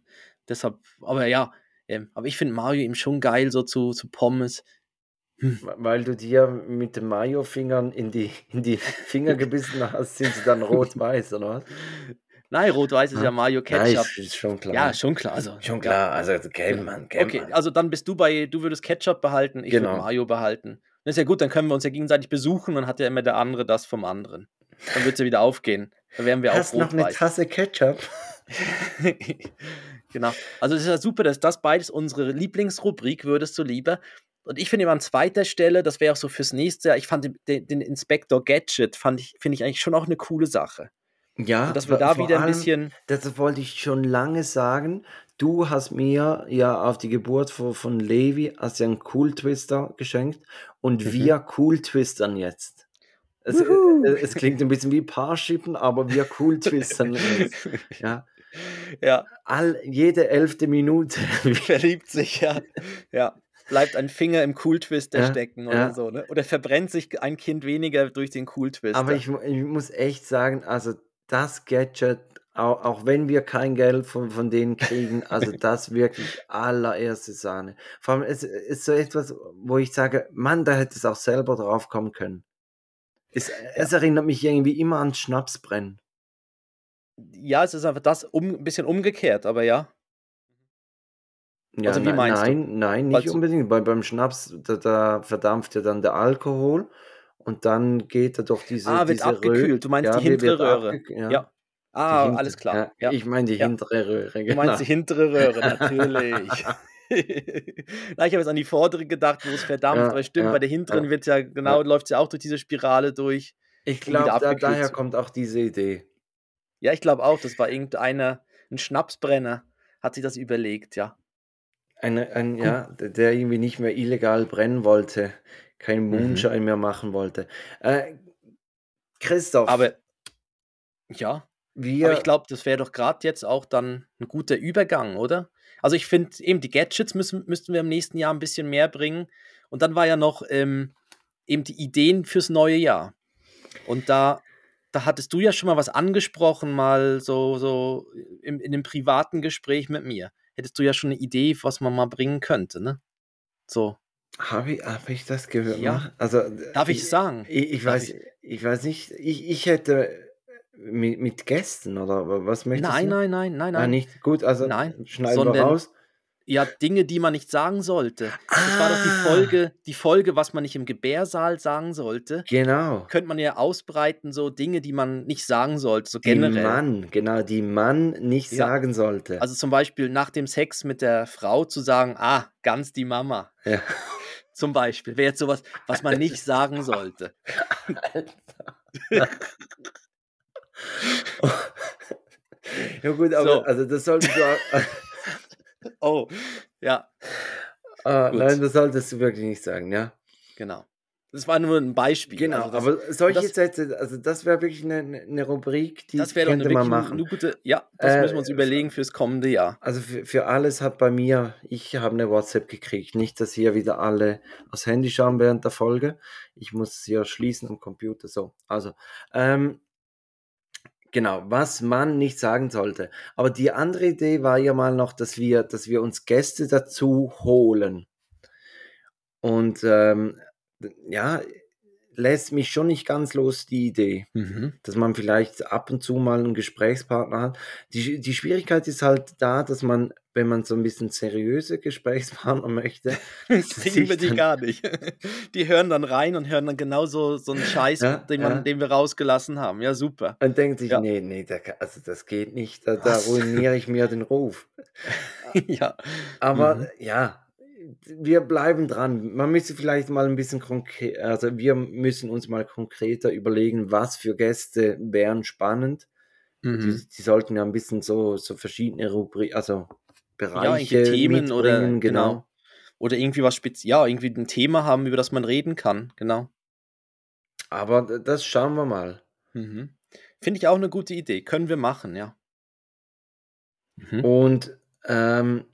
Speaker 1: Deshalb, aber ja, ähm, aber ich finde Mayo eben schon geil, so zu, zu Pommes. Hm.
Speaker 2: Weil du dir mit den Mayo-Fingern in die, in die Finger gebissen hast, sind sie dann rot-weiß, oder was?
Speaker 1: Nein, rot-weiß ist ja
Speaker 2: Ja.
Speaker 1: Mayo
Speaker 2: Nein,
Speaker 1: Ketchup.
Speaker 2: ist, ist schon klar.
Speaker 1: Ja, schon klar. Also,
Speaker 2: schon klar. Also gelb, Mann, gelb,
Speaker 1: Okay, also dann bist du bei, du würdest Ketchup behalten, ich würde
Speaker 2: Genau.
Speaker 1: Mayo behalten. Das ist ja gut, dann können wir uns ja gegenseitig besuchen, dann hat ja immer der andere das vom anderen. Dann wird es ja wieder aufgehen. Dann wären wir
Speaker 2: Hast
Speaker 1: auch
Speaker 2: noch eine
Speaker 1: rot-weiß.
Speaker 2: Tasse Ketchup?
Speaker 1: genau. Also es ist ja super, dass das beides unsere Lieblingsrubrik würdest du lieber. Und ich finde immer an zweiter Stelle, das wäre auch so fürs nächste Jahr, ich fand den, den, den Inspector Gadget, fand ich, finde ich eigentlich schon auch eine coole Sache.
Speaker 2: Ja,
Speaker 1: Und dass wir da wieder ein
Speaker 2: allem,
Speaker 1: bisschen,
Speaker 2: Das wollte ich schon lange sagen. Du hast mir ja auf die Geburt von, von Levi hast ja einen Cool Twister geschenkt und
Speaker 1: Mhm.
Speaker 2: wir Cool Twistern jetzt. Es,
Speaker 1: Wuhu.
Speaker 2: äh, es klingt ein bisschen wie Paarschippen, aber wir Cool Twistern jetzt. Ja,
Speaker 1: ja,
Speaker 2: all, jede elfte Minute.
Speaker 1: verliebt sich, ja. Ja. Bleibt ein Finger im Cool-Twister
Speaker 2: Ja,
Speaker 1: stecken oder
Speaker 2: ja.
Speaker 1: so, ne? Oder verbrennt sich ein Kind weniger durch den Cool-Twister.
Speaker 2: Aber ich, ich muss echt sagen, also das Gadget, auch, auch wenn wir kein Geld von, von denen kriegen, also das wirklich allererste Sahne. Vor allem, es ist so etwas, wo ich sage, Mann, da hätte es auch selber drauf kommen können. Es, es erinnert mich irgendwie immer an Schnapsbrennen.
Speaker 1: Ja, es ist einfach das um, ein bisschen umgekehrt, aber ja.
Speaker 2: Ja,
Speaker 1: Also wie
Speaker 2: ne-
Speaker 1: meinst du?
Speaker 2: nein, nein,
Speaker 1: Weil
Speaker 2: nicht unbedingt. Bei, beim Schnaps, da, da verdampft ja dann der Alkohol und dann geht er durch diese.
Speaker 1: Ah, wird
Speaker 2: diese
Speaker 1: abgekühlt. Du meinst
Speaker 2: ja,
Speaker 1: die hintere Röhre. Ja.
Speaker 2: Ja.
Speaker 1: Ah,
Speaker 2: hinter-
Speaker 1: alles klar.
Speaker 2: Ja. Ich meine die hintere Röhre,
Speaker 1: Du meinst die hintere Röhre, natürlich. Na, ich habe jetzt an die vordere gedacht, wo es verdampft, aber stimmt, bei der hinteren
Speaker 2: ja,
Speaker 1: wird ja, genau, läuft es ja auch durch diese Spirale durch.
Speaker 2: Ich glaube, da, daher kommt auch diese Idee.
Speaker 1: Ja, ich glaube auch, das war irgendeiner, ein Schnapsbrenner, hat sich das überlegt, ja.
Speaker 2: Ein, ein, ja, der der irgendwie nicht mehr illegal brennen wollte, keinen
Speaker 1: Mhm.
Speaker 2: Moonshine mehr machen wollte. Äh, Christoph,
Speaker 1: Aber ja,
Speaker 2: wir,
Speaker 1: aber ich glaube, das wäre doch gerade jetzt auch dann ein guter Übergang, oder? Also ich finde eben, die Gadgets müssen, müssten wir im nächsten Jahr ein bisschen mehr bringen. Und dann war ja noch ähm, eben die Ideen fürs neue Jahr. Und da, da hattest du ja schon mal was angesprochen, mal so, so im, in einem privaten Gespräch mit mir. Hättest du ja schon eine Idee, was man mal bringen könnte, ne? So.
Speaker 2: habe ich, hab ich das gehört?
Speaker 1: Ja.
Speaker 2: Also,
Speaker 1: Darf ich sagen?
Speaker 2: Ich, ich, weiß, ich? weiß nicht, ich, ich hätte mit, mit Gästen oder was möchtest
Speaker 1: Nein,
Speaker 2: du?
Speaker 1: nein, nein, nein,
Speaker 2: Ah,
Speaker 1: nein.
Speaker 2: nicht gut, also
Speaker 1: Nein,
Speaker 2: schneiden wir raus.
Speaker 1: Ja, Dinge, die man nicht sagen sollte. Das war doch die
Speaker 2: Ah.
Speaker 1: Folge, die Folge, was man nicht im Gebärsaal sagen sollte.
Speaker 2: Genau.
Speaker 1: Könnte man ja ausbreiten, so Dinge, die man nicht sagen sollte, so
Speaker 2: Die
Speaker 1: generell.
Speaker 2: Mann, genau, die Mann nicht
Speaker 1: Ja.
Speaker 2: sagen sollte.
Speaker 1: Also zum Beispiel nach dem Sex mit der Frau zu sagen, ah, ganz die Mama.
Speaker 2: ja.
Speaker 1: Zum Beispiel. Wäre jetzt sowas, was man nicht sagen sollte.
Speaker 2: ja gut, aber
Speaker 1: So.
Speaker 2: also das solltest du auch,
Speaker 1: Oh, ja, Gut.
Speaker 2: nein, das solltest du wirklich nicht sagen, ja.
Speaker 1: genau. Das war nur ein Beispiel.
Speaker 2: Genau,
Speaker 1: Also das,
Speaker 2: aber solche
Speaker 1: das-
Speaker 2: Sätze, also das wäre wirklich eine, eine Rubrik, die
Speaker 1: das doch eine,
Speaker 2: könnte man machen.
Speaker 1: eine gute. Ja, das
Speaker 2: Äh,
Speaker 1: müssen wir uns überlegen fürs kommende Jahr.
Speaker 2: Also für, für alles hat bei mir, ich habe eine WhatsApp gekriegt. Nicht, dass hier wieder alle aufs Handy schauen während der Folge. Ich muss sie ja schließen am Computer. So, also, ähm, genau, was man nicht sagen sollte. Aber die andere Idee war ja mal noch, dass wir, dass wir uns Gäste dazu holen. Und ähm, ja, lässt mich schon nicht ganz los, die Idee
Speaker 1: Mhm.
Speaker 2: dass man vielleicht ab und zu mal einen Gesprächspartner hat. Die, die Schwierigkeit ist halt da, dass man, wenn man so ein bisschen seriöse Gesprächspartner möchte,
Speaker 1: Kriegen wir die gar nicht. Die hören dann rein und hören dann genauso so einen Scheiß,
Speaker 2: Ja,
Speaker 1: den, man,
Speaker 2: ja.
Speaker 1: den wir rausgelassen haben. Ja, super.
Speaker 2: und denkt sich,
Speaker 1: Ja.
Speaker 2: nee, nee, da, also das geht nicht, da, da ruiniere ich mir den Ruf.
Speaker 1: ja.
Speaker 2: Aber
Speaker 1: Mhm.
Speaker 2: ja, wir bleiben dran. Man müsste vielleicht mal ein bisschen konkret, also wir müssen uns mal konkreter überlegen, was für Gäste wären spannend.
Speaker 1: Mhm.
Speaker 2: Die, die sollten ja ein bisschen so, so verschiedene Rubrik, also Bereiche
Speaker 1: irgendwie Themen oder genau.
Speaker 2: genau.
Speaker 1: Oder irgendwie was speziell, ja, irgendwie ein Thema haben, über das man reden kann. Genau.
Speaker 2: Aber das schauen wir mal.
Speaker 1: Mhm. Finde ich auch eine gute Idee. Können wir machen, ja. Mhm.
Speaker 2: Und ähm,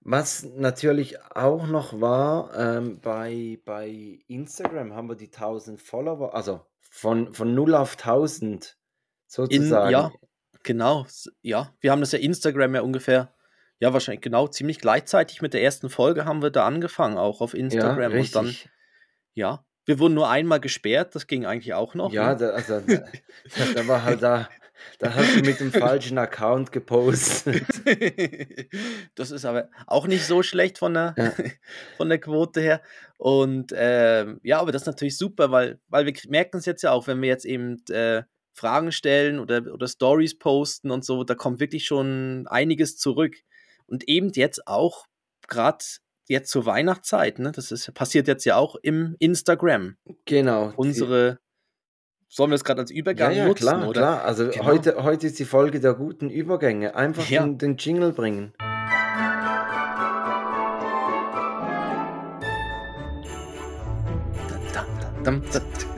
Speaker 2: was natürlich auch noch war, ähm, bei, bei Instagram haben wir die 1000 Follower, also von, von 0 auf 1000
Speaker 1: In,
Speaker 2: sozusagen.
Speaker 1: ja, genau. Ja, wir haben das ja Instagram ja ungefähr, ja, wahrscheinlich genau ziemlich gleichzeitig mit der ersten Folge haben wir da angefangen, auch auf
Speaker 2: ja,
Speaker 1: Instagram. und dann, ja, wir wurden nur einmal gesperrt, das ging eigentlich auch noch.
Speaker 2: Ja,
Speaker 1: ne?
Speaker 2: da, also, da, da war halt da, da hast du mit dem falschen Account gepostet.
Speaker 1: das ist aber auch nicht so schlecht von der,
Speaker 2: Ja.
Speaker 1: von der Quote her. Und ähm, ja, aber das ist natürlich super, weil, weil wir merken es jetzt ja auch, wenn wir jetzt eben äh, Fragen stellen oder, oder Stories posten und so, da kommt wirklich schon einiges zurück. Und eben jetzt auch gerade jetzt zur Weihnachtszeit, ne? Das ist, passiert jetzt ja auch im Instagram.
Speaker 2: Genau.
Speaker 1: Unsere, sollen wir es gerade als
Speaker 2: Ja,
Speaker 1: Übergang
Speaker 2: ja,
Speaker 1: nutzen,
Speaker 2: klar,
Speaker 1: oder?
Speaker 2: klar. Also
Speaker 1: Genau.
Speaker 2: heute, heute ist die Folge der guten Übergänge. Einfach
Speaker 1: Ja.
Speaker 2: den, den Jingle bringen.
Speaker 1: Dam, da, da.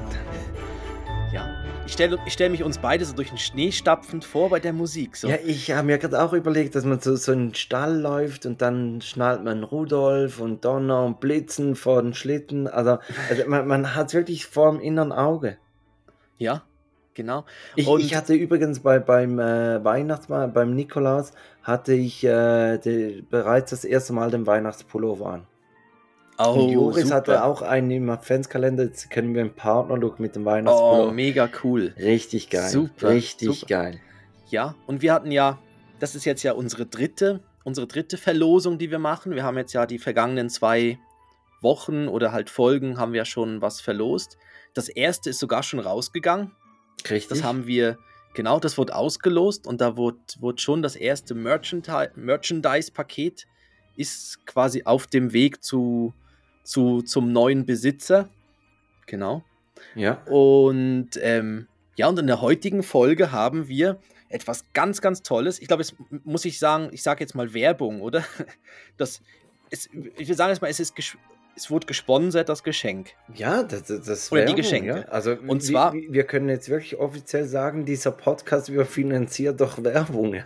Speaker 1: Ich stelle ich stell mich uns beide so durch den Schnee stapfend vor bei der Musik. So.
Speaker 2: Ja, ich habe mir gerade auch überlegt, dass man so, so in den Stall läuft und dann schnallt man Rudolf und Donner und Blitzen vor den Schlitten. Also, also man, man hat es wirklich vor dem inneren Auge.
Speaker 1: Ja, genau.
Speaker 2: Ich,
Speaker 1: Und-
Speaker 2: ich hatte übrigens bei, beim äh, Weihnachtsmann, beim Nikolaus, hatte ich äh, die, bereits das erste Mal den Weihnachtspullover an. Und Joris hatte
Speaker 1: Oh, super.
Speaker 2: auch einen im Adventskalender. Jetzt können wir einen Partnerlook mit dem
Speaker 1: Oh,
Speaker 2: Weihnachtspullover.
Speaker 1: mega cool.
Speaker 2: Richtig geil.
Speaker 1: Super,
Speaker 2: Richtig
Speaker 1: super.
Speaker 2: geil.
Speaker 1: Ja, und wir hatten ja, das ist jetzt ja unsere dritte, unsere dritte Verlosung, die wir machen. Wir haben jetzt ja die vergangenen zwei Wochen oder halt Folgen haben wir schon was verlost. Das erste ist sogar schon rausgegangen.
Speaker 2: Richtig.
Speaker 1: Das haben wir, genau, das wurde ausgelost und da wurde, wurde schon das erste Merchandise-Paket ist quasi auf dem Weg zu, zu, zum neuen Besitzer. Genau.
Speaker 2: ja.
Speaker 1: Und ähm, ja, und in der heutigen Folge haben wir etwas ganz, ganz Tolles. Ich glaube, es m- muss ich sagen, ich sage jetzt mal Werbung, oder? Das, es, ich will sagen jetzt mal, es, ist es wurde gesponsert, das Geschenk.
Speaker 2: Ja, das, das, das
Speaker 1: Oder die Geschenke.
Speaker 2: Ja. Also
Speaker 1: Und
Speaker 2: wir,
Speaker 1: zwar-
Speaker 2: wir können jetzt wirklich offiziell sagen, dieser Podcast überfinanziert doch Werbung. Ja,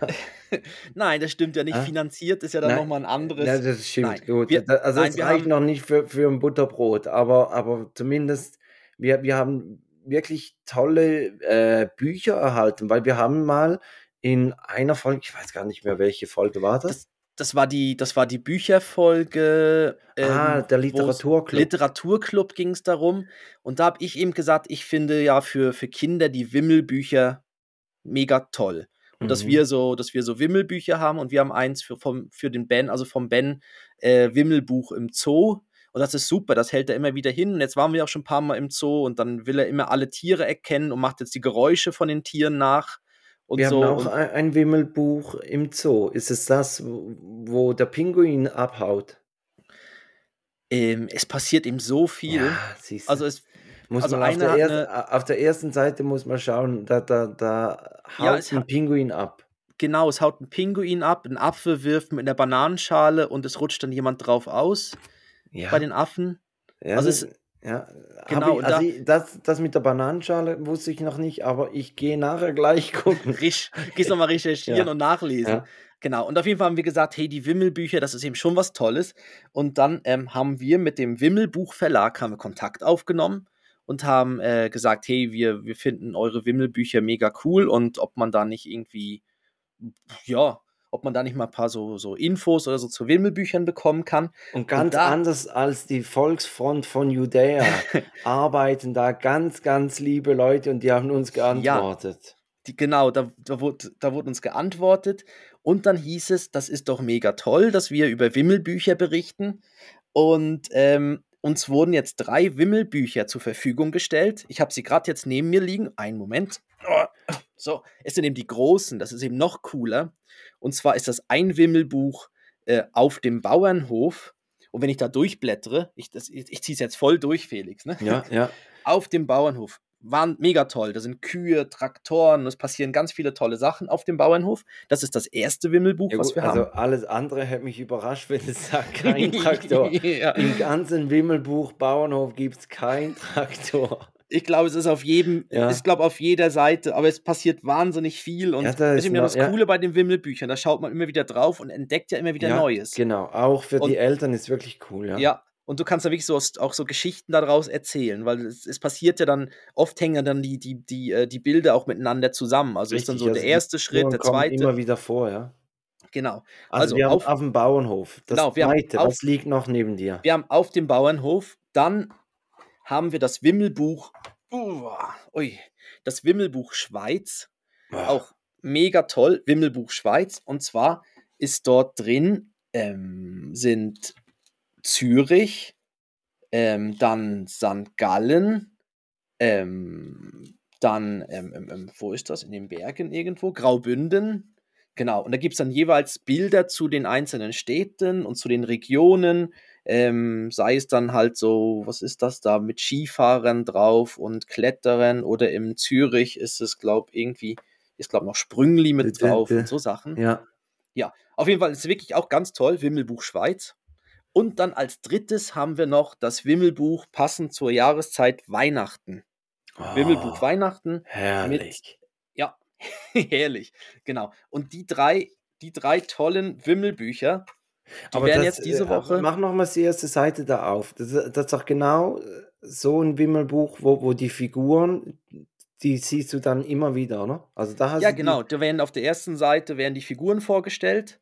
Speaker 1: Nein, das stimmt ja nicht.
Speaker 2: Ah.
Speaker 1: Finanziert ist ja dann nochmal ein anderes.
Speaker 2: ja das stimmt.
Speaker 1: Nein,
Speaker 2: Gut.
Speaker 1: wir-
Speaker 2: also
Speaker 1: nein,
Speaker 2: es
Speaker 1: wir
Speaker 2: reicht
Speaker 1: haben-
Speaker 2: noch nicht für, für ein Butterbrot, aber, aber zumindest wir, wir haben wirklich tolle äh, Bücher erhalten, weil wir haben mal in einer Folge, ich weiß gar nicht mehr, welche Folge war das?
Speaker 1: Das, das war die, das war die Bücherfolge.
Speaker 2: ah, der
Speaker 1: wo's-
Speaker 2: Literaturclub.
Speaker 1: Literaturclub ging es darum. Und da habe ich eben gesagt, ich finde ja für, für Kinder die Wimmelbücher mega toll. Und dass
Speaker 2: Mhm.
Speaker 1: wir so, dass wir so Wimmelbücher haben und wir haben eins für, vom, für den Ben, also vom Ben, äh, Wimmelbuch im Zoo. Und das ist super, das hält er immer wieder hin. Und jetzt waren wir auch schon ein paar Mal im Zoo und dann will er immer alle Tiere erkennen und macht jetzt die Geräusche von den Tieren nach. Und
Speaker 2: wir
Speaker 1: so.
Speaker 2: haben auch ein, ein Wimmelbuch im Zoo. Ist es das, wo, der Pinguin abhaut?
Speaker 1: ähm, es passiert ihm so viel.
Speaker 2: Ja, siehst du.
Speaker 1: Also es
Speaker 2: Muss
Speaker 1: Also
Speaker 2: man auf, der
Speaker 1: hat
Speaker 2: erst, auf der ersten Seite muss man schauen, da, da, da haut
Speaker 1: Ja,
Speaker 2: ein Pinguin ab.
Speaker 1: Genau, es haut ein Pinguin ab, ein Affe wirft mit einer Bananenschale und es rutscht dann jemand drauf aus
Speaker 2: Ja,
Speaker 1: bei den Affen.
Speaker 2: ja
Speaker 1: also es-
Speaker 2: Ja,
Speaker 1: Genau,
Speaker 2: ich, also
Speaker 1: da-
Speaker 2: ich, das, das mit der Bananenschale wusste ich noch nicht, aber ich gehe nachher gleich gucken.
Speaker 1: Risch, gehst nochmal recherchieren
Speaker 2: Ja.
Speaker 1: und nachlesen.
Speaker 2: Ja.
Speaker 1: Genau. Und auf jeden Fall haben wir gesagt, hey, die Wimmelbücher, das ist eben schon was Tolles. Und dann ähm, haben wir mit dem Wimmelbuchverlag haben wir Kontakt aufgenommen und haben äh, gesagt, hey, wir, wir finden eure Wimmelbücher mega cool und ob man da nicht irgendwie, ja, ob man da nicht mal ein paar so, so Infos oder so zu Wimmelbüchern bekommen kann.
Speaker 2: Und ganz
Speaker 1: da-
Speaker 2: anders als die Volksfront von Judäa arbeiten da ganz, ganz liebe Leute und die haben uns geantwortet.
Speaker 1: Die, genau, da, da, wurde, da wurde uns geantwortet und dann hieß es, das ist doch mega toll, dass wir über Wimmelbücher berichten und ähm, uns wurden jetzt drei Wimmelbücher zur Verfügung gestellt. Ich habe sie gerade jetzt neben mir liegen. Einen Moment. So, es sind eben die großen, das ist eben noch cooler. Und zwar ist das ein Wimmelbuch äh, auf dem Bauernhof. Und wenn ich da durchblättere, ich, das- ich, ich ziehe es jetzt voll durch, Felix, ne?
Speaker 2: Ja, ja.
Speaker 1: auf dem Bauernhof. Waren mega toll. Da sind Kühe, Traktoren, es passieren ganz viele tolle Sachen auf dem Bauernhof. Das ist das erste Wimmelbuch,
Speaker 2: ja
Speaker 1: was wir
Speaker 2: also
Speaker 1: haben.
Speaker 2: alles andere hätte mich überrascht, wenn es sagt, kein Traktor.
Speaker 1: ja.
Speaker 2: Im ganzen Wimmelbuch Bauernhof gibt es keinen Traktor.
Speaker 1: Ich glaube, es ist auf jedem,
Speaker 2: Ja.
Speaker 1: ich glaube auf jeder Seite, aber es passiert wahnsinnig viel und
Speaker 2: Ja,
Speaker 1: das
Speaker 2: da
Speaker 1: ist
Speaker 2: noch-
Speaker 1: das
Speaker 2: ja.
Speaker 1: Coole bei den Wimmelbüchern. Da schaut man immer wieder drauf und entdeckt ja immer wieder
Speaker 2: ja,
Speaker 1: Neues.
Speaker 2: Genau, auch für
Speaker 1: Und-
Speaker 2: die Eltern ist wirklich cool, ja.
Speaker 1: Ja. Und du kannst da wirklich so auch so Geschichten daraus erzählen, weil es, es passiert ja dann, oft hängen ja dann die, die, die, äh, die Bilder auch miteinander zusammen. Also ist dann so
Speaker 2: Richtig,
Speaker 1: der
Speaker 2: also die
Speaker 1: erste Schritt, der zweite.
Speaker 2: immer wieder vor, ja.
Speaker 1: Genau.
Speaker 2: Also,
Speaker 1: Also
Speaker 2: wir haben
Speaker 1: auf-
Speaker 2: auf, dem Bauernhof. Das
Speaker 1: Genau, wir haben
Speaker 2: zweite,
Speaker 1: auf-
Speaker 2: was liegt noch neben dir?
Speaker 1: Wir haben auf dem Bauernhof, dann haben wir das Wimmelbuch, uah, ui, das Wimmelbuch Schweiz, auch mega toll, Wimmelbuch Schweiz. Und zwar ist dort drin, ähm, sind Zürich, ähm, dann St. Gallen, ähm, dann, ähm, ähm, ähm, wo ist das? In den Bergen irgendwo? Graubünden. Genau, und da gibt es dann jeweils Bilder zu den einzelnen Städten und zu den Regionen. Ähm, sei es dann halt so, was ist das da, mit Skifahrern drauf und Klettern oder in Zürich ist es, glaube irgendwie, ist glaube noch Sprüngli mit
Speaker 2: Bitte,
Speaker 1: drauf und so Sachen.
Speaker 2: Ja.
Speaker 1: Ja, auf jeden Fall ist es wirklich auch ganz toll, Wimmelbuch Schweiz. Und dann als drittes haben wir noch das Wimmelbuch passend zur Jahreszeit Weihnachten. Wimmelbuch
Speaker 2: Oh,
Speaker 1: Weihnachten.
Speaker 2: herrlich.
Speaker 1: Ja, herrlich. Genau. Und die drei, die drei tollen Wimmelbücher, die
Speaker 2: Aber
Speaker 1: werden
Speaker 2: das,
Speaker 1: jetzt diese
Speaker 2: äh,
Speaker 1: Woche.
Speaker 2: Mach noch mal die erste Seite da auf. Das, ist- das ist doch genau äh, so ein Wimmelbuch, wo, wo die Figuren, die siehst du dann immer wieder, oder? Also da hast
Speaker 1: Ja, genau. Da werden auf der ersten Seite werden die Figuren vorgestellt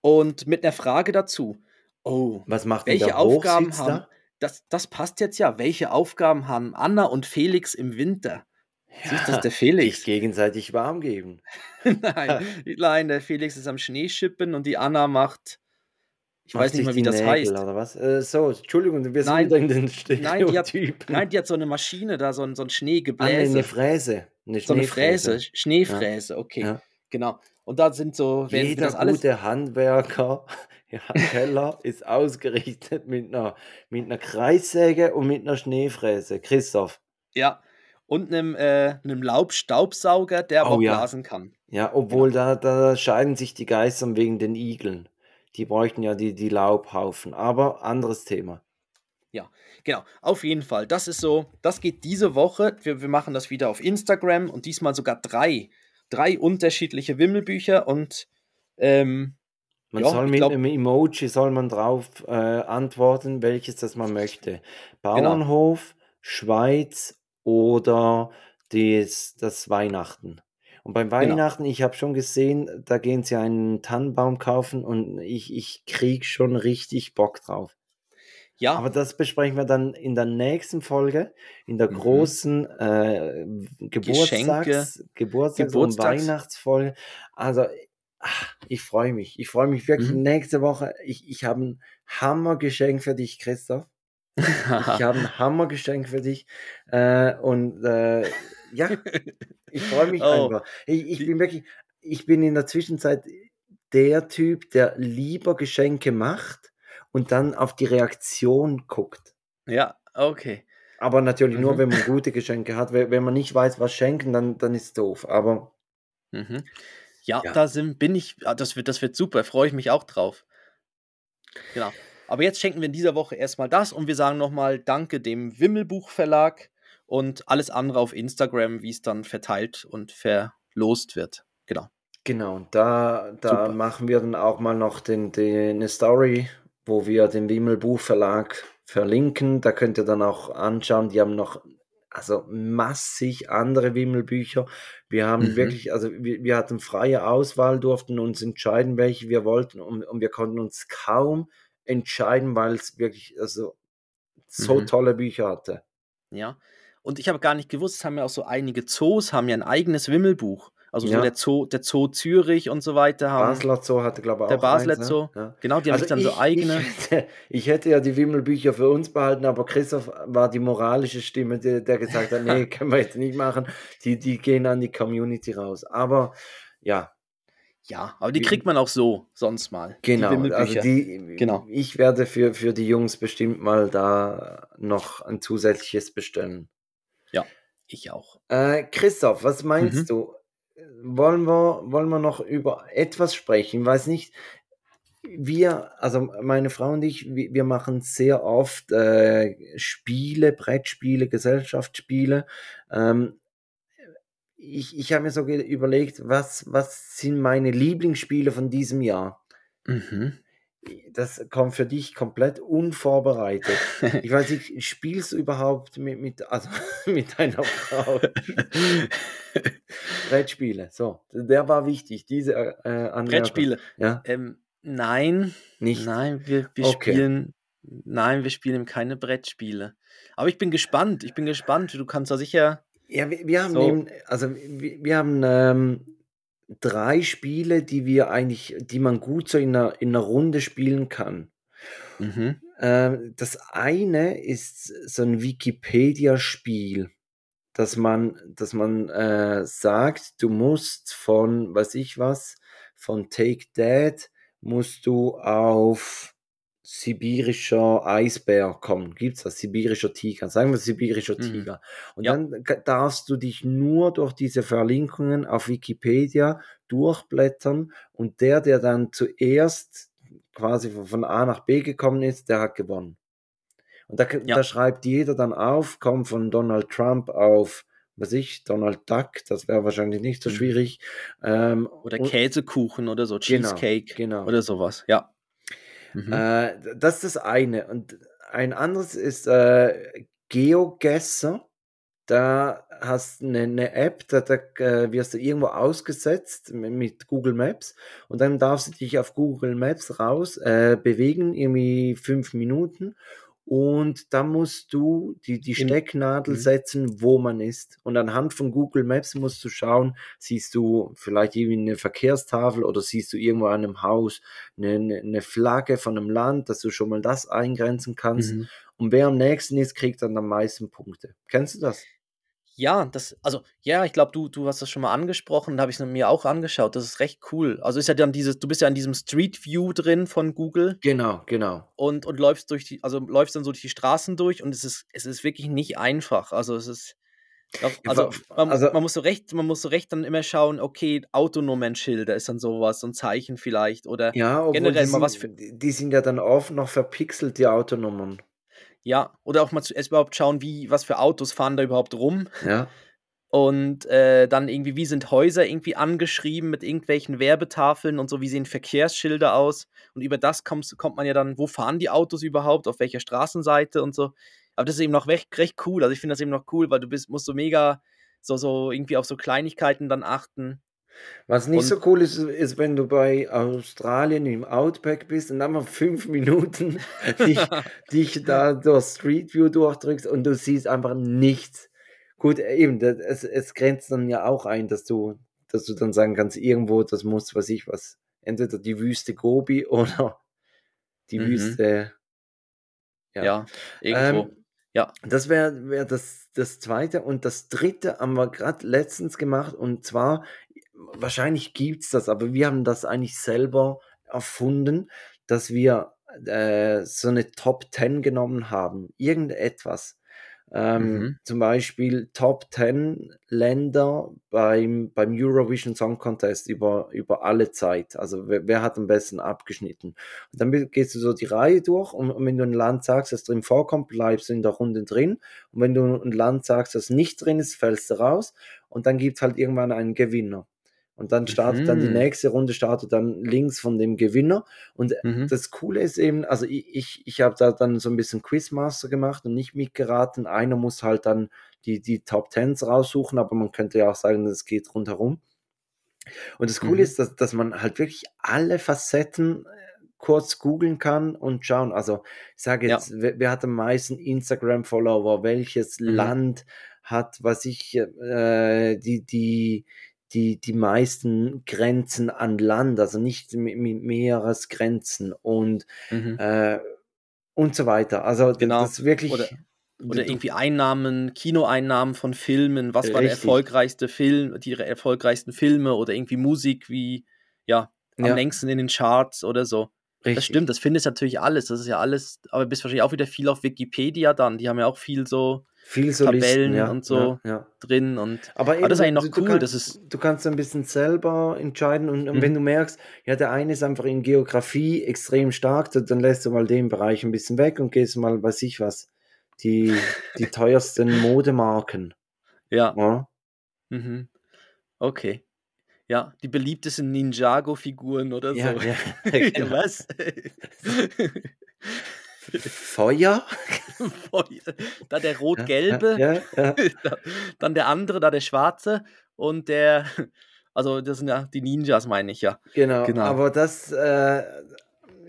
Speaker 1: und mit einer Frage dazu. Oh,
Speaker 2: Was macht
Speaker 1: welche
Speaker 2: der
Speaker 1: Aufgaben haben. Das, das passt jetzt ja. Welche Aufgaben haben Anna und Felix im Winter? Siehst du, das der
Speaker 2: Sich
Speaker 1: Felix.
Speaker 2: gegenseitig warm geben.
Speaker 1: nein, nein, der Felix ist am Schneeschippen und die Anna macht. Ich weiß nicht mal, wie das
Speaker 2: Nägel
Speaker 1: heißt.
Speaker 2: Oder was? Äh, so, Entschuldigung, wir sind
Speaker 1: Nein.
Speaker 2: wieder in den
Speaker 1: Nein, die hat,
Speaker 2: Stereotypen.
Speaker 1: nein, die hat so eine Maschine da, so ein, so ein
Speaker 2: Ah, nee,
Speaker 1: Schneegebläse.
Speaker 2: eine Fräse. Eine
Speaker 1: so eine Fräse,
Speaker 2: Schneefräse.
Speaker 1: Schneefräse, okay.
Speaker 2: Ja.
Speaker 1: Genau. Und da sind so, wenn
Speaker 2: Jeder
Speaker 1: das alles.
Speaker 2: gute Handwerker, ja, Keller, ist ausgerichtet mit einer, mit einer Kreissäge und mit einer Schneefräse. Christoph.
Speaker 1: Ja. Und einem, äh, einem Laubstaubsauger, der aber
Speaker 2: Oh
Speaker 1: auch
Speaker 2: ja.
Speaker 1: blasen kann.
Speaker 2: Ja, obwohl da, da scheiden sich die Geister wegen den Igeln. Die bräuchten ja die, die Laubhaufen. Aber anderes Thema.
Speaker 1: Genau, auf jeden Fall. Das ist so, das geht diese Woche. Wir, wir machen das wieder auf Instagram und diesmal sogar drei. Drei unterschiedliche Wimmelbücher und ähm,
Speaker 2: Man
Speaker 1: Ja,
Speaker 2: soll mit
Speaker 1: glaub-
Speaker 2: einem Emoji soll man drauf äh, antworten, welches das man möchte.
Speaker 1: Genau.
Speaker 2: Bauernhof, Schweiz oder des, das Weihnachten. Und beim
Speaker 1: Genau.
Speaker 2: Weihnachten, ich habe schon gesehen, da gehen sie einen Tannenbaum kaufen und ich, ich krieg schon richtig Bock drauf.
Speaker 1: ja,
Speaker 2: Aber das besprechen wir dann in der nächsten Folge, in der
Speaker 1: Mhm.
Speaker 2: großen äh, Geburtstags, Geburtstags- und
Speaker 1: Geburtstags-
Speaker 2: Weihnachtsfolge. Also, ach, ich freue mich. Ich freue mich wirklich
Speaker 1: Mhm.
Speaker 2: nächste Woche. Ich, ich habe ein Hammergeschenk für dich, Christoph. Ich habe ein Hammergeschenk für dich. Äh, und äh, ja, ich freue mich
Speaker 1: Oh,
Speaker 2: einfach. Ich, ich bin wirklich, ich bin in der Zwischenzeit der Typ, der lieber Geschenke macht und dann auf die Reaktion guckt.
Speaker 1: ja, okay.
Speaker 2: Aber natürlich nur,
Speaker 1: Mhm.
Speaker 2: wenn man gute Geschenke hat. Wenn wenn man nicht weiß, was schenken, dann, dann ist es doof. Aber
Speaker 1: Mhm. Ja,
Speaker 2: Ja.
Speaker 1: da sind, bin ich, ah, das wird, das wird super, freue ich mich auch drauf. Genau. Aber jetzt schenken wir in dieser Woche erstmal das und wir sagen nochmal Danke dem Wimmelbuch Verlag und alles andere auf Instagram, wie es dann verteilt und verlost wird. Genau.
Speaker 2: Genau, da, da machen wir dann auch mal noch den, den, eine Story, wo wir den Wimmelbuch Verlag verlinken. Da könnt ihr dann auch anschauen, die haben noch also massig andere Wimmelbücher. Wir haben mhm. wirklich, also wir, wir, hatten freie Auswahl, durften uns entscheiden, welche wir wollten und, und wir konnten uns kaum entscheiden, weil es wirklich also so mhm. tolle Bücher hatte.
Speaker 1: Ja, und ich habe gar nicht gewusst, es haben ja auch so einige Zoos, haben ja ein eigenes Wimmelbuch. Also ja. so der Zoo, der Zoo Zürich und so weiter
Speaker 2: haben. Basler Zoo hatte, glaube ich, auch.
Speaker 1: Der Basler eins, Zoo. Ne? Ja. Genau, die haben also dann ich, so eigene.
Speaker 2: Ich hätte, ich hätte, ja die Wimmelbücher für uns behalten, aber Christoph war die moralische Stimme, der, der gesagt hat, nee, können wir jetzt nicht machen. Die, die gehen an die Community raus. Aber ja.
Speaker 1: Ja, aber die kriegt man auch so sonst mal.
Speaker 2: Genau, die also die, genau. ich werde für, für die Jungs bestimmt mal da noch ein zusätzliches bestellen.
Speaker 1: Ich auch.
Speaker 2: Äh, Christoph, was meinst mhm. du? wollen wir, wollen wir noch über etwas sprechen? Ich weiß nicht, wir, also meine Frau und ich, wir, wir machen sehr oft äh, Spiele, Brettspiele, Gesellschaftsspiele. Ähm, ich ich habe mir so überlegt, was, was sind meine Lieblingsspiele von diesem Jahr? Mhm. Das kommt für dich komplett unvorbereitet. Ich weiß nicht, spielst du überhaupt mit, mit, also mit deiner Frau? Brettspiele, so. Der war wichtig, diese
Speaker 1: äh, Brettspiele. Ja. Ähm, nein. Nicht? Nein, wir, wir okay. spielen. Nein, wir spielen keine Brettspiele. Aber ich bin gespannt. Ich bin gespannt. Du kannst da sicher.
Speaker 2: Ja, wir, wir haben so. eben, also wir, wir haben ähm, drei Spiele, die wir eigentlich, die man gut so in einer, in einer Runde spielen kann. Mhm. Ähm, das eine ist so ein Wikipedia-Spiel, dass man, dass man äh, sagt, du musst von, weiß ich was, von Take That musst du auf sibirischer Eisbär kommen. Gibt es das? Sibirischer Tiger. Sagen wir sibirischer mhm. Tiger. Und ja. dann darfst du dich nur durch diese Verlinkungen auf Wikipedia durchblättern und der, der dann zuerst quasi von A nach B gekommen ist, der hat gewonnen. Und da, ja. da schreibt jeder dann auf, kommt von Donald Trump auf was ich, Donald Duck, das wäre wahrscheinlich nicht so mhm. schwierig. Ähm,
Speaker 1: oder Käsekuchen oder so, genau, Cheesecake genau, genau. oder sowas, ja.
Speaker 2: Mhm. Äh, das ist das eine. Und ein anderes ist äh, GeoGuessr. Da hast du eine, eine App, da, da äh, wirst du irgendwo ausgesetzt mit, Google Maps und dann darfst du dich auf Google Maps raus äh, bewegen, irgendwie fünf Minuten und da musst du die, die Stecknadel mhm. setzen, wo man ist. Und anhand von Google Maps musst du schauen, siehst du vielleicht irgendwie eine Verkehrstafel oder siehst du irgendwo an einem Haus eine, eine Flagge von einem Land, dass du schon mal das eingrenzen kannst. Mhm. Und wer am nächsten ist, kriegt dann am meisten Punkte. Kennst du das?
Speaker 1: Ja, das, also, ja, ich glaube, du, du hast das schon mal angesprochen, da habe ich es mir auch angeschaut. Das ist recht cool. Also ist ja dann dieses, du bist ja in diesem Street View drin von Google.
Speaker 2: Genau, genau.
Speaker 1: Und, und läufst durch die, also läufst dann so durch die Straßen durch und es ist, es ist wirklich nicht einfach. Also es ist. Also, man, also, man, muss so recht, man muss so recht dann immer schauen, okay, Autonummernschilder ist dann sowas, so ein Zeichen vielleicht. Oder
Speaker 2: ja, generell mal was für. Die sind ja dann oft noch verpixelt, die Autonummern.
Speaker 1: Ja, oder auch mal zuerst überhaupt schauen, wie, was für Autos fahren da überhaupt rum.
Speaker 2: Ja.
Speaker 1: Und äh, dann irgendwie, wie sind Häuser irgendwie angeschrieben mit irgendwelchen Werbetafeln und so, wie sehen Verkehrsschilder aus. Und über das kommt, kommt man ja dann, wo fahren die Autos überhaupt, auf welcher Straßenseite und so. Aber das ist eben noch recht, recht cool. Also ich finde das eben noch cool, weil du bist, musst so mega so, so irgendwie auf so Kleinigkeiten dann achten.
Speaker 2: Was nicht und, so cool ist, ist, wenn du bei Australien im Outback bist und dann mal fünf Minuten dich, dich da durch Street View durchdrückst und du siehst einfach nichts. Gut, eben, das, es, es grenzt dann ja auch ein, dass du, dass du dann sagen kannst, irgendwo, das muss, was ich was, entweder die Wüste Gobi oder die mhm. Wüste.
Speaker 1: Ja, ja irgendwo. Ähm, ja.
Speaker 2: Das wäre wär das, das zweite. Und das dritte haben wir gerade letztens gemacht. Und zwar wahrscheinlich gibt es das, aber wir haben das eigentlich selber erfunden, dass wir äh, so eine Top 10 genommen haben. Irgendetwas. Ähm,
Speaker 1: Mhm.
Speaker 2: Zum Beispiel Top 10 Länder beim, beim Eurovision Song Contest über, über alle Zeit. Also wer, wer hat am besten abgeschnitten. Und dann gehst du so die Reihe durch und, und wenn du ein Land sagst, das drin vorkommt, bleibst du in der Runde drin. Und wenn du ein Land sagst, das nicht drin ist, fällst du raus. Und dann gibt es halt irgendwann einen Gewinner. Und dann startet dann die
Speaker 1: Mhm.
Speaker 2: nächste Runde, startet dann links von dem Gewinner. Und
Speaker 1: Mhm.
Speaker 2: das Coole ist eben, also ich, ich, ich habe da dann so ein bisschen Quizmaster gemacht und nicht mitgeraten. Einer muss halt dann die, die Top Tens raussuchen, aber man könnte ja auch sagen, das geht rundherum. Und das Coole
Speaker 1: Mhm.
Speaker 2: ist, dass, dass man halt wirklich alle Facetten äh, kurz googeln kann und schauen. Also ich sage
Speaker 1: Ja.
Speaker 2: jetzt, wer, wer hat am meisten Instagram-Follower, welches
Speaker 1: Mhm.
Speaker 2: Land hat, was ich, äh, die, die, die, die meisten Grenzen an Land, also nicht Meeresgrenzen und,
Speaker 1: Mhm.
Speaker 2: äh, und so weiter. Also
Speaker 1: Genau.
Speaker 2: das ist wirklich.
Speaker 1: Oder- Oder irgendwie Einnahmen, Kinoeinnahmen von Filmen, was war der erfolgreichste Film, die erfolgreichsten Filme oder irgendwie Musik wie, ja, am
Speaker 2: Ja.
Speaker 1: längsten in den Charts oder so. Das
Speaker 2: richtig.
Speaker 1: stimmt, das findest du natürlich alles. Das ist ja alles, aber bist wahrscheinlich auch wieder viel auf Wikipedia dann. Die haben ja auch viel so
Speaker 2: Viel so
Speaker 1: Tabellen
Speaker 2: ja,
Speaker 1: und so.
Speaker 2: Ja, ja.
Speaker 1: drin und
Speaker 2: Aber,
Speaker 1: Aber das ist eigentlich noch
Speaker 2: du,
Speaker 1: cool,
Speaker 2: Du
Speaker 1: das
Speaker 2: kannst,
Speaker 1: ist-
Speaker 2: du kannst ein bisschen selber entscheiden und, und
Speaker 1: Mhm.
Speaker 2: wenn du merkst, ja, der eine ist einfach in Geografie extrem stark, dann lässt du mal den Bereich ein bisschen weg und gehst mal, weiß ich was, die, die teuersten Modemarken.
Speaker 1: ja. Mhm. Okay. Ja, die beliebtesten Ninjago-Figuren oder so.
Speaker 2: ja,
Speaker 1: Ja,
Speaker 2: genau.
Speaker 1: Was?
Speaker 2: Feuer?
Speaker 1: da der rot-gelbe,
Speaker 2: Ja, ja, ja.
Speaker 1: da- dann der andere, da der schwarze und der, also das sind ja die Ninjas, meine ich ja.
Speaker 2: Genau,
Speaker 1: Genau.
Speaker 2: aber das, äh,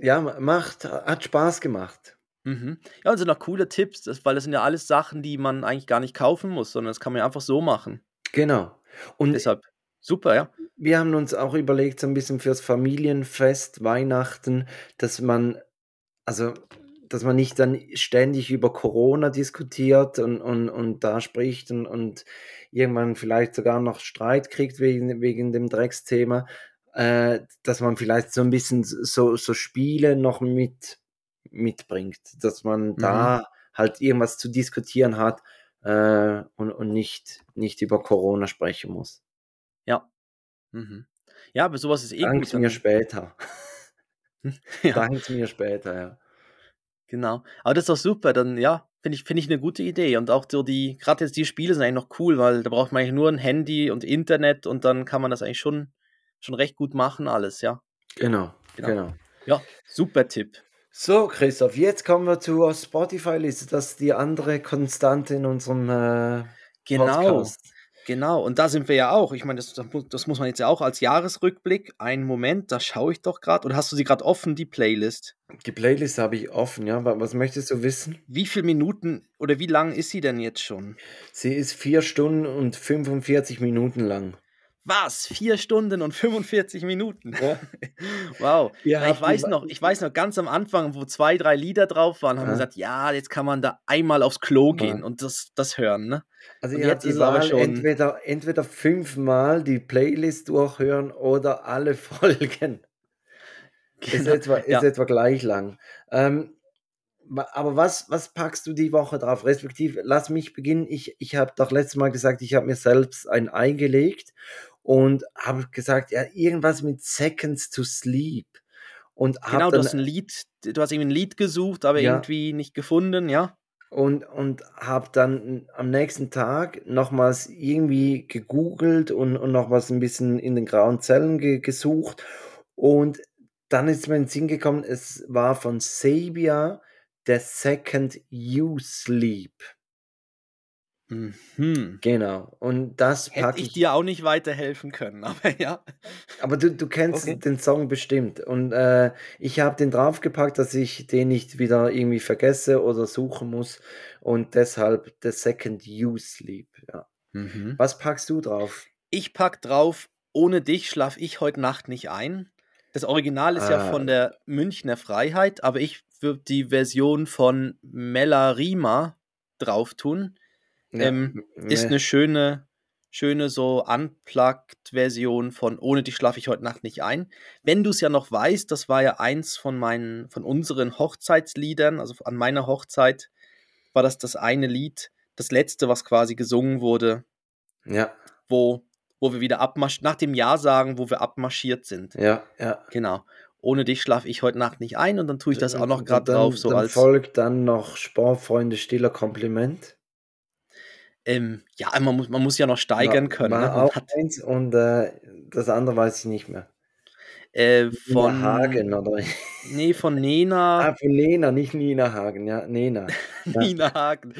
Speaker 2: ja, macht, hat Spaß gemacht.
Speaker 1: Mhm. Ja, und sind noch coole Tipps, weil das sind ja alles Sachen, die man eigentlich gar nicht kaufen muss, sondern das kann man ja einfach so machen.
Speaker 2: Genau. Und
Speaker 1: Deshalb super, ja.
Speaker 2: wir haben uns auch überlegt, so ein bisschen fürs Familienfest, Weihnachten, dass man, also, dass man nicht dann ständig über Corona diskutiert und, und, und da spricht und, und irgendwann vielleicht sogar noch Streit kriegt wegen, wegen dem Drecksthema, äh, dass man vielleicht so ein bisschen so, so Spiele noch mit mitbringt, dass man da halt irgendwas zu diskutieren hat äh, und, und nicht, nicht über Corona sprechen muss.
Speaker 1: Ja. Mhm. Ja, aber sowas ist eh
Speaker 2: Dankt mir später.
Speaker 1: ja,
Speaker 2: Dankt mir später, ja.
Speaker 1: Genau. Aber das ist doch super, dann ja, finde ich, finde ich eine gute Idee. Und auch so die, gerade jetzt die Spiele sind eigentlich noch cool, weil da braucht man eigentlich nur ein Handy und Internet und dann kann man das eigentlich schon, schon recht gut machen, alles, ja.
Speaker 2: Genau,
Speaker 1: Genau.
Speaker 2: genau.
Speaker 1: Ja, super Tipp.
Speaker 2: So, Christoph, jetzt kommen wir zur Spotify-Liste. Das ist die andere Konstante in unserem äh,
Speaker 1: Genau.
Speaker 2: Podcast.
Speaker 1: Genau, und da sind wir ja auch. Ich meine, das, das mu- das muss man jetzt ja auch als Jahresrückblick. Einen Moment, da schaue ich doch gerade. Oder hast du sie gerade offen, die Playlist?
Speaker 2: Die Playlist habe ich offen, ja. Wa- Was möchtest du wissen?
Speaker 1: Wie viele Minuten oder wie lang ist sie denn jetzt schon?
Speaker 2: Sie ist vier Stunden und 45 Minuten lang.
Speaker 1: Was? Vier Stunden und 45 Minuten.
Speaker 2: Ja.
Speaker 1: Wow. Ja, ich weiß noch, ich weiß noch ganz am Anfang, wo zwei, drei Lieder drauf waren, haben wir
Speaker 2: Ja.
Speaker 1: gesagt, ja, jetzt kann man da einmal aufs Klo gehen und das, das hören, ne?
Speaker 2: Also
Speaker 1: Und
Speaker 2: ihr
Speaker 1: jetzt
Speaker 2: habt die
Speaker 1: ist
Speaker 2: Wahl,
Speaker 1: schon-
Speaker 2: entweder, entweder fünfmal die Playlist durchhören oder alle Folgen. Ist,
Speaker 1: Genau.
Speaker 2: etwa, ist etwa gleich lang. Ähm, aber was, was packst du die Woche drauf? Respektive, lass mich beginnen. Ich, ich habe doch letztes Mal gesagt, ich habe mir selbst ein Ei gelegt und habe gesagt, ja, irgendwas mit Seconds to Sleep. Und
Speaker 1: Genau, du hast ein Lied, du hast irgendwie ein Lied gesucht, aber
Speaker 2: Ja.
Speaker 1: irgendwie nicht gefunden, ja?
Speaker 2: und, und habe dann am nächsten Tag nochmals irgendwie gegoogelt und, und nochmals ein bisschen in den grauen Zellen ge gesucht. Und dann ist mir in den Sinn gekommen, es war von Sabia der Second You Sleep.
Speaker 1: Mhm.
Speaker 2: Genau. Und das
Speaker 1: Hätte
Speaker 2: packe
Speaker 1: ich
Speaker 2: ich.
Speaker 1: dir auch nicht weiterhelfen können, aber ja.
Speaker 2: Aber du, du kennst
Speaker 1: Okay.
Speaker 2: den Song bestimmt. Und äh, ich habe den draufgepackt, dass ich den nicht wieder irgendwie vergesse oder suchen muss. Und deshalb The Second You Sleep. Ja.
Speaker 1: Mhm.
Speaker 2: Was packst du drauf?
Speaker 1: Ich pack drauf, ohne dich schlaf ich heute Nacht nicht ein. Das Original ist ja
Speaker 2: Ah.
Speaker 1: von der Münchner Freiheit, aber ich würde die Version von Mella Rima drauf tun. Ähm, Ist
Speaker 2: ne-
Speaker 1: eine schöne, schöne so Unplugged-Version von Ohne dich schlafe ich heute Nacht nicht ein. Wenn du es ja noch weißt, das war ja eins von meinen, von unseren Hochzeitsliedern, also an meiner Hochzeit war das das eine Lied, das letzte, was quasi gesungen wurde,
Speaker 2: Ja,
Speaker 1: wo, wo wir wieder abmarschiert, nach dem Ja sagen, wo wir abmarschiert sind.
Speaker 2: ja, ja.
Speaker 1: Genau. Ohne dich schlafe ich heute Nacht nicht ein und dann tue ich das auch noch gerade drauf, so
Speaker 2: dann
Speaker 1: als.
Speaker 2: folgt dann noch Sportfreunde stiller Kompliment.
Speaker 1: Ähm, ja, man muss, man muss ja noch steigern
Speaker 2: War-
Speaker 1: können. Ne?
Speaker 2: Auch
Speaker 1: hat,
Speaker 2: eins und äh, das andere weiß ich nicht mehr.
Speaker 1: äh,
Speaker 2: Nina
Speaker 1: von.
Speaker 2: Hagen oder?
Speaker 1: Nee, von Nena.
Speaker 2: Ah, von Nena, nicht Nina Hagen, ja, Nena. Ja.
Speaker 1: Nina Hagen.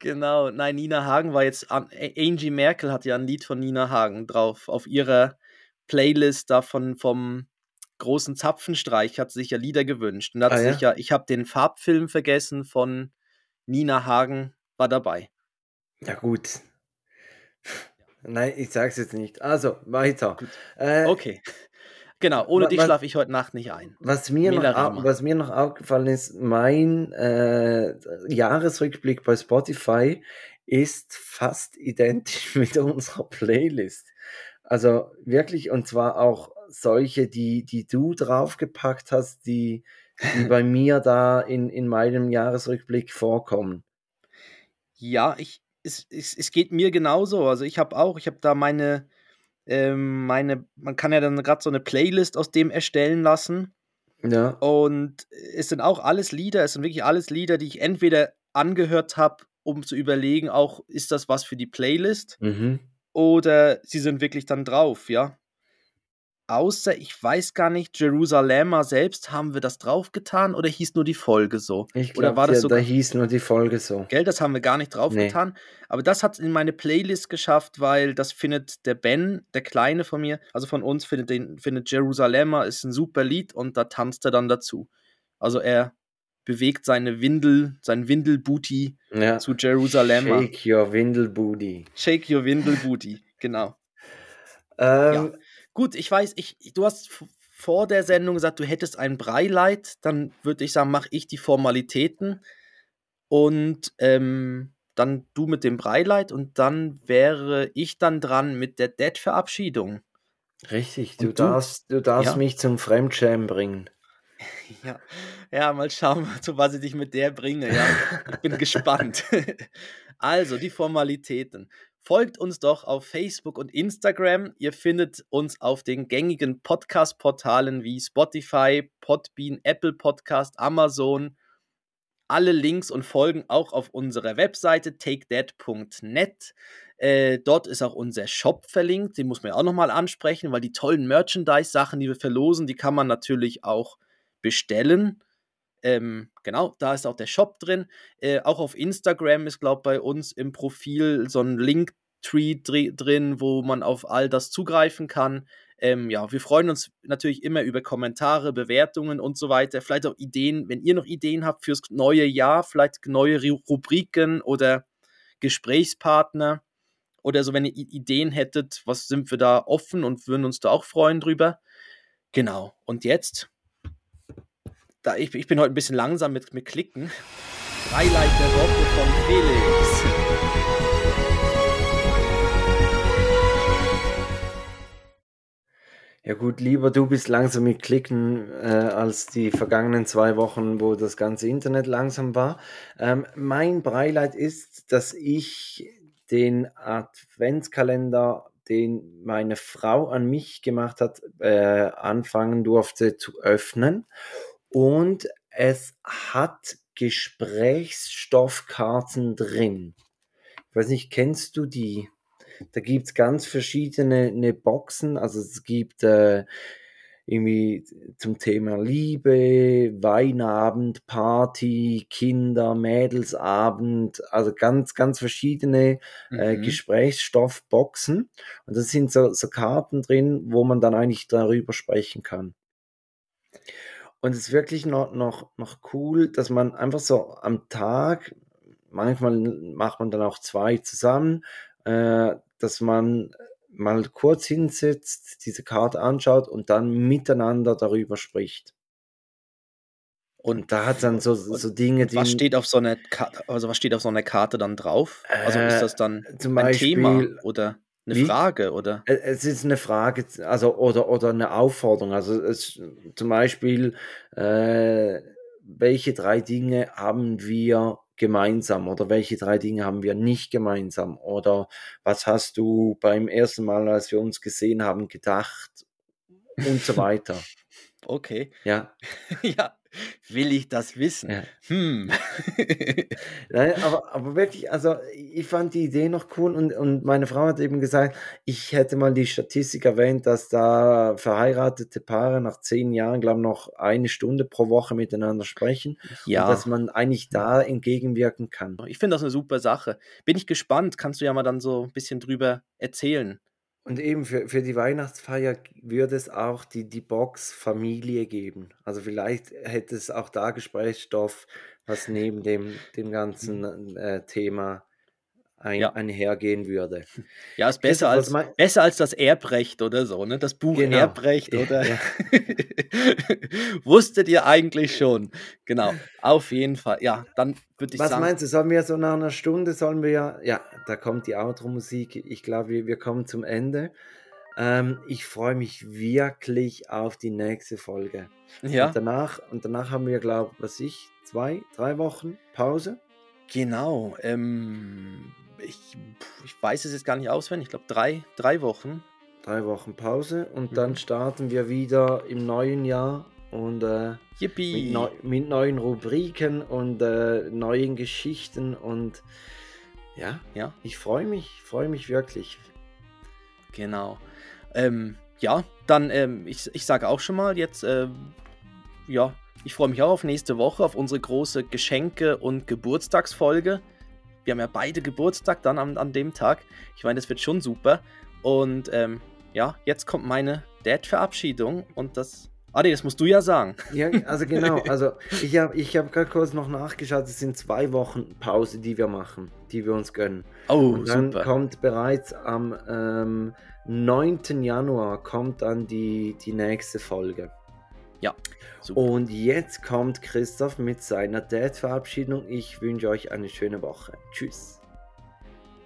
Speaker 1: Genau. Nein, Nina Hagen war jetzt. Angie Merkel hat ja ein Lied von Nina Hagen drauf. Auf ihrer Playlist davon vom großen Zapfenstreich hat sie sich ja Lieder gewünscht. Und hat
Speaker 2: Ah,
Speaker 1: sie
Speaker 2: ja?
Speaker 1: sich ja, ich habe den Farbfilm vergessen von Nina Hagen, war dabei.
Speaker 2: Ja, gut. Nein, ich sag's jetzt nicht. Also, weiter. Äh,
Speaker 1: Okay. Genau, ohne
Speaker 2: wa-
Speaker 1: dich schlafe ich heute Nacht nicht ein.
Speaker 2: Was mir, noch, was mir noch aufgefallen ist, mein äh, Jahresrückblick bei Spotify ist fast identisch mit unserer Playlist. Also wirklich, und zwar auch solche, die, die du draufgepackt hast, die, die bei mir da in, in meinem Jahresrückblick vorkommen.
Speaker 1: Ja, ich, es, es, es geht mir genauso. Also ich habe auch, ich habe da meine, ähm, meine, man kann ja dann gerade so eine Playlist aus dem erstellen lassen.
Speaker 2: Ja,
Speaker 1: Und es sind auch alles Lieder, es sind wirklich alles Lieder, die ich entweder angehört habe, um zu überlegen, auch ist das was für die Playlist,
Speaker 2: mhm.
Speaker 1: oder sie sind wirklich dann drauf, ja. Außer, ich weiß gar nicht, Jerusalem selbst, haben wir das draufgetan oder hieß nur die Folge so?
Speaker 2: ich
Speaker 1: Oder
Speaker 2: glaube,
Speaker 1: war das
Speaker 2: da
Speaker 1: sogar,
Speaker 2: hieß nur die Folge so.
Speaker 1: gell, das haben wir gar nicht
Speaker 2: Nee.
Speaker 1: draufgetan. Aber das hat es in meine Playlist geschafft, weil das findet der Ben, der Kleine von mir, also von uns, findet, den, findet Jerusalem ist ein super Lied und da tanzt er dann dazu. Also er bewegt seine Windel, sein Windelbooty
Speaker 2: Ja.
Speaker 1: zu Jerusalem.
Speaker 2: Shake your Windelbooty.
Speaker 1: Shake your Windelbooty, genau.
Speaker 2: Ähm,
Speaker 1: Gut, ich weiß, ich, du hast vor der Sendung gesagt, du hättest ein Breileid, dann würde ich sagen, mache ich die Formalitäten und ähm, dann du mit dem Breileid und dann wäre ich dann dran mit der Dead-Verabschiedung.
Speaker 2: Richtig, du
Speaker 1: du?
Speaker 2: darfst, du darfst
Speaker 1: Ja.
Speaker 2: mich zum Fremdschämen bringen.
Speaker 1: Ja, ja, mal schauen, zu was ich dich mit der bringe. Ja, ich bin gespannt. Also, die Formalitäten. Folgt uns doch auf Facebook und Instagram. Ihr findet uns auf den gängigen Podcast-Portalen wie Spotify, Podbean, Apple Podcast, Amazon. Alle Links und Folgen auch auf unserer Webseite takedat.net. Äh, dort ist auch unser Shop verlinkt. Den muss man ja auch nochmal ansprechen, weil die tollen Merchandise-Sachen, die wir verlosen, die kann man natürlich auch bestellen. Ähm, genau, da ist auch der Shop drin. Äh, auch auf Instagram ist, glaube ich, bei uns im Profil so ein Linktree dri drin, wo man auf all das zugreifen kann. Ähm, ja, wir freuen uns natürlich immer über Kommentare, Bewertungen und so weiter. Vielleicht auch Ideen, wenn ihr noch Ideen habt fürs neue Jahr, vielleicht neue Ru- Rubriken oder Gesprächspartner oder so, wenn ihr Ideen hättet, was sind wir da offen und würden uns da auch freuen drüber. Genau, und jetzt da ich, ich bin heute ein bisschen langsam mit, mit Klicken. Highlight der Woche von Felix.
Speaker 2: Ja gut, lieber du bist langsam mit Klicken äh, als die vergangenen zwei Wochen, wo das ganze Internet langsam war. Ähm, mein Beileid ist, dass ich den Adventskalender, den meine Frau an mich gemacht hat, äh, anfangen durfte zu öffnen. Und es hat Gesprächsstoffkarten drin. Ich weiß nicht, kennst du die? Da gibt es ganz verschiedene ne Boxen. Also es gibt äh, irgendwie zum Thema Liebe, Weinabend, Party, Kinder, Mädelsabend, also ganz, ganz verschiedene äh,
Speaker 1: Mhm.
Speaker 2: Gesprächsstoffboxen. Und das sind so, so Karten drin, wo man dann eigentlich darüber sprechen kann. Und es ist wirklich noch, noch, noch cool, dass man einfach so am Tag, manchmal macht man dann auch zwei zusammen, äh, dass man mal kurz hinsetzt, diese Karte anschaut und dann miteinander darüber spricht. Und da hat dann so, so Dinge,
Speaker 1: Und was
Speaker 2: die
Speaker 1: steht auf so einer Karte, also was steht auf so einer Karte dann drauf? Also ist
Speaker 2: Äh,
Speaker 1: das dann
Speaker 2: zum
Speaker 1: ein Thema
Speaker 2: Beispiel,
Speaker 1: oder eine
Speaker 2: wie?
Speaker 1: Frage oder?
Speaker 2: Äh, Es ist eine Frage, also oder, oder eine Aufforderung. Also es, zum Beispiel, äh, welche drei Dinge haben wir gemeinsam oder welche drei Dinge haben wir nicht gemeinsam oder was hast du beim ersten Mal, als wir uns gesehen haben, gedacht und so weiter.
Speaker 1: Okay.
Speaker 2: Ja.
Speaker 1: ja. Will ich das wissen?
Speaker 2: Ja.
Speaker 1: Hm.
Speaker 2: Nein, aber, aber wirklich, also ich fand die Idee noch cool und, und meine Frau hat eben gesagt, ich hätte mal die Statistik erwähnt, dass da verheiratete Paare nach zehn Jahren, glaube ich, noch eine Stunde pro Woche miteinander sprechen
Speaker 1: Ja.
Speaker 2: und dass man eigentlich da entgegenwirken kann.
Speaker 1: Ich finde das eine super Sache. Bin ich gespannt. Kannst du ja mal dann so ein bisschen drüber erzählen.
Speaker 2: Und eben für, für die Weihnachtsfeier würde es auch die, die Box Familie geben. Also vielleicht hätte es auch da Gesprächsstoff, was neben dem, dem ganzen äh, Thema ein,
Speaker 1: Ja.
Speaker 2: einhergehen würde.
Speaker 1: Ja, ist besser
Speaker 2: was
Speaker 1: als,
Speaker 2: mei-
Speaker 1: besser als das Erbrecht oder so, ne? Das Buch
Speaker 2: Genau.
Speaker 1: Erbrecht oder
Speaker 2: ja.
Speaker 1: wusstet ihr eigentlich schon. Genau, auf jeden Fall. Ja, dann würde ich
Speaker 2: Was
Speaker 1: sagen.
Speaker 2: meinst du, sollen wir so nach einer Stunde, sollen wir ja, ja, da kommt die Outro-Musik, ich glaube, wir, wir kommen zum Ende. Ähm, ich freue mich wirklich auf die nächste Folge.
Speaker 1: Ja,
Speaker 2: Und danach, und danach haben wir, glaube was ich, zwei, drei Wochen Pause.
Speaker 1: genau. Ähm, ich, ich weiß es jetzt gar nicht auswendig. Ich glaube, drei, drei Wochen.
Speaker 2: Drei Wochen Pause und
Speaker 1: Mhm.
Speaker 2: dann starten wir wieder im neuen Jahr und äh, mit, neu, mit neuen Rubriken und äh, neuen Geschichten und ja,
Speaker 1: Ja,
Speaker 2: ich freue mich, freue mich wirklich.
Speaker 1: genau. Ähm, ja, dann, ähm, ich, ich sage auch schon mal jetzt, ähm, ja, ich freue mich auch auf nächste Woche, auf unsere große Geschenke- und Geburtstagsfolge. Wir haben ja beide Geburtstag dann an, an dem Tag. Ich meine, das wird schon super. Und ähm, ja, jetzt kommt meine Dad-Verabschiedung und das. Ah, nee, das musst du ja sagen.
Speaker 2: Ja, also genau, also ich habe ich hab gerade kurz noch nachgeschaut, es sind zwei Wochen Pause, die wir machen, die wir uns gönnen.
Speaker 1: Oh,
Speaker 2: Und dann
Speaker 1: super.
Speaker 2: kommt bereits am ähm, 9. Januar kommt dann die, die nächste Folge.
Speaker 1: Super.
Speaker 2: Und jetzt kommt Christoph mit seiner Dad-Verabschiedung. Ich wünsche euch eine schöne Woche. Tschüss.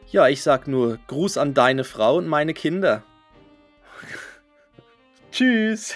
Speaker 1: Ja, ich sag nur Gruß an deine Frau und meine Kinder. Tschüss.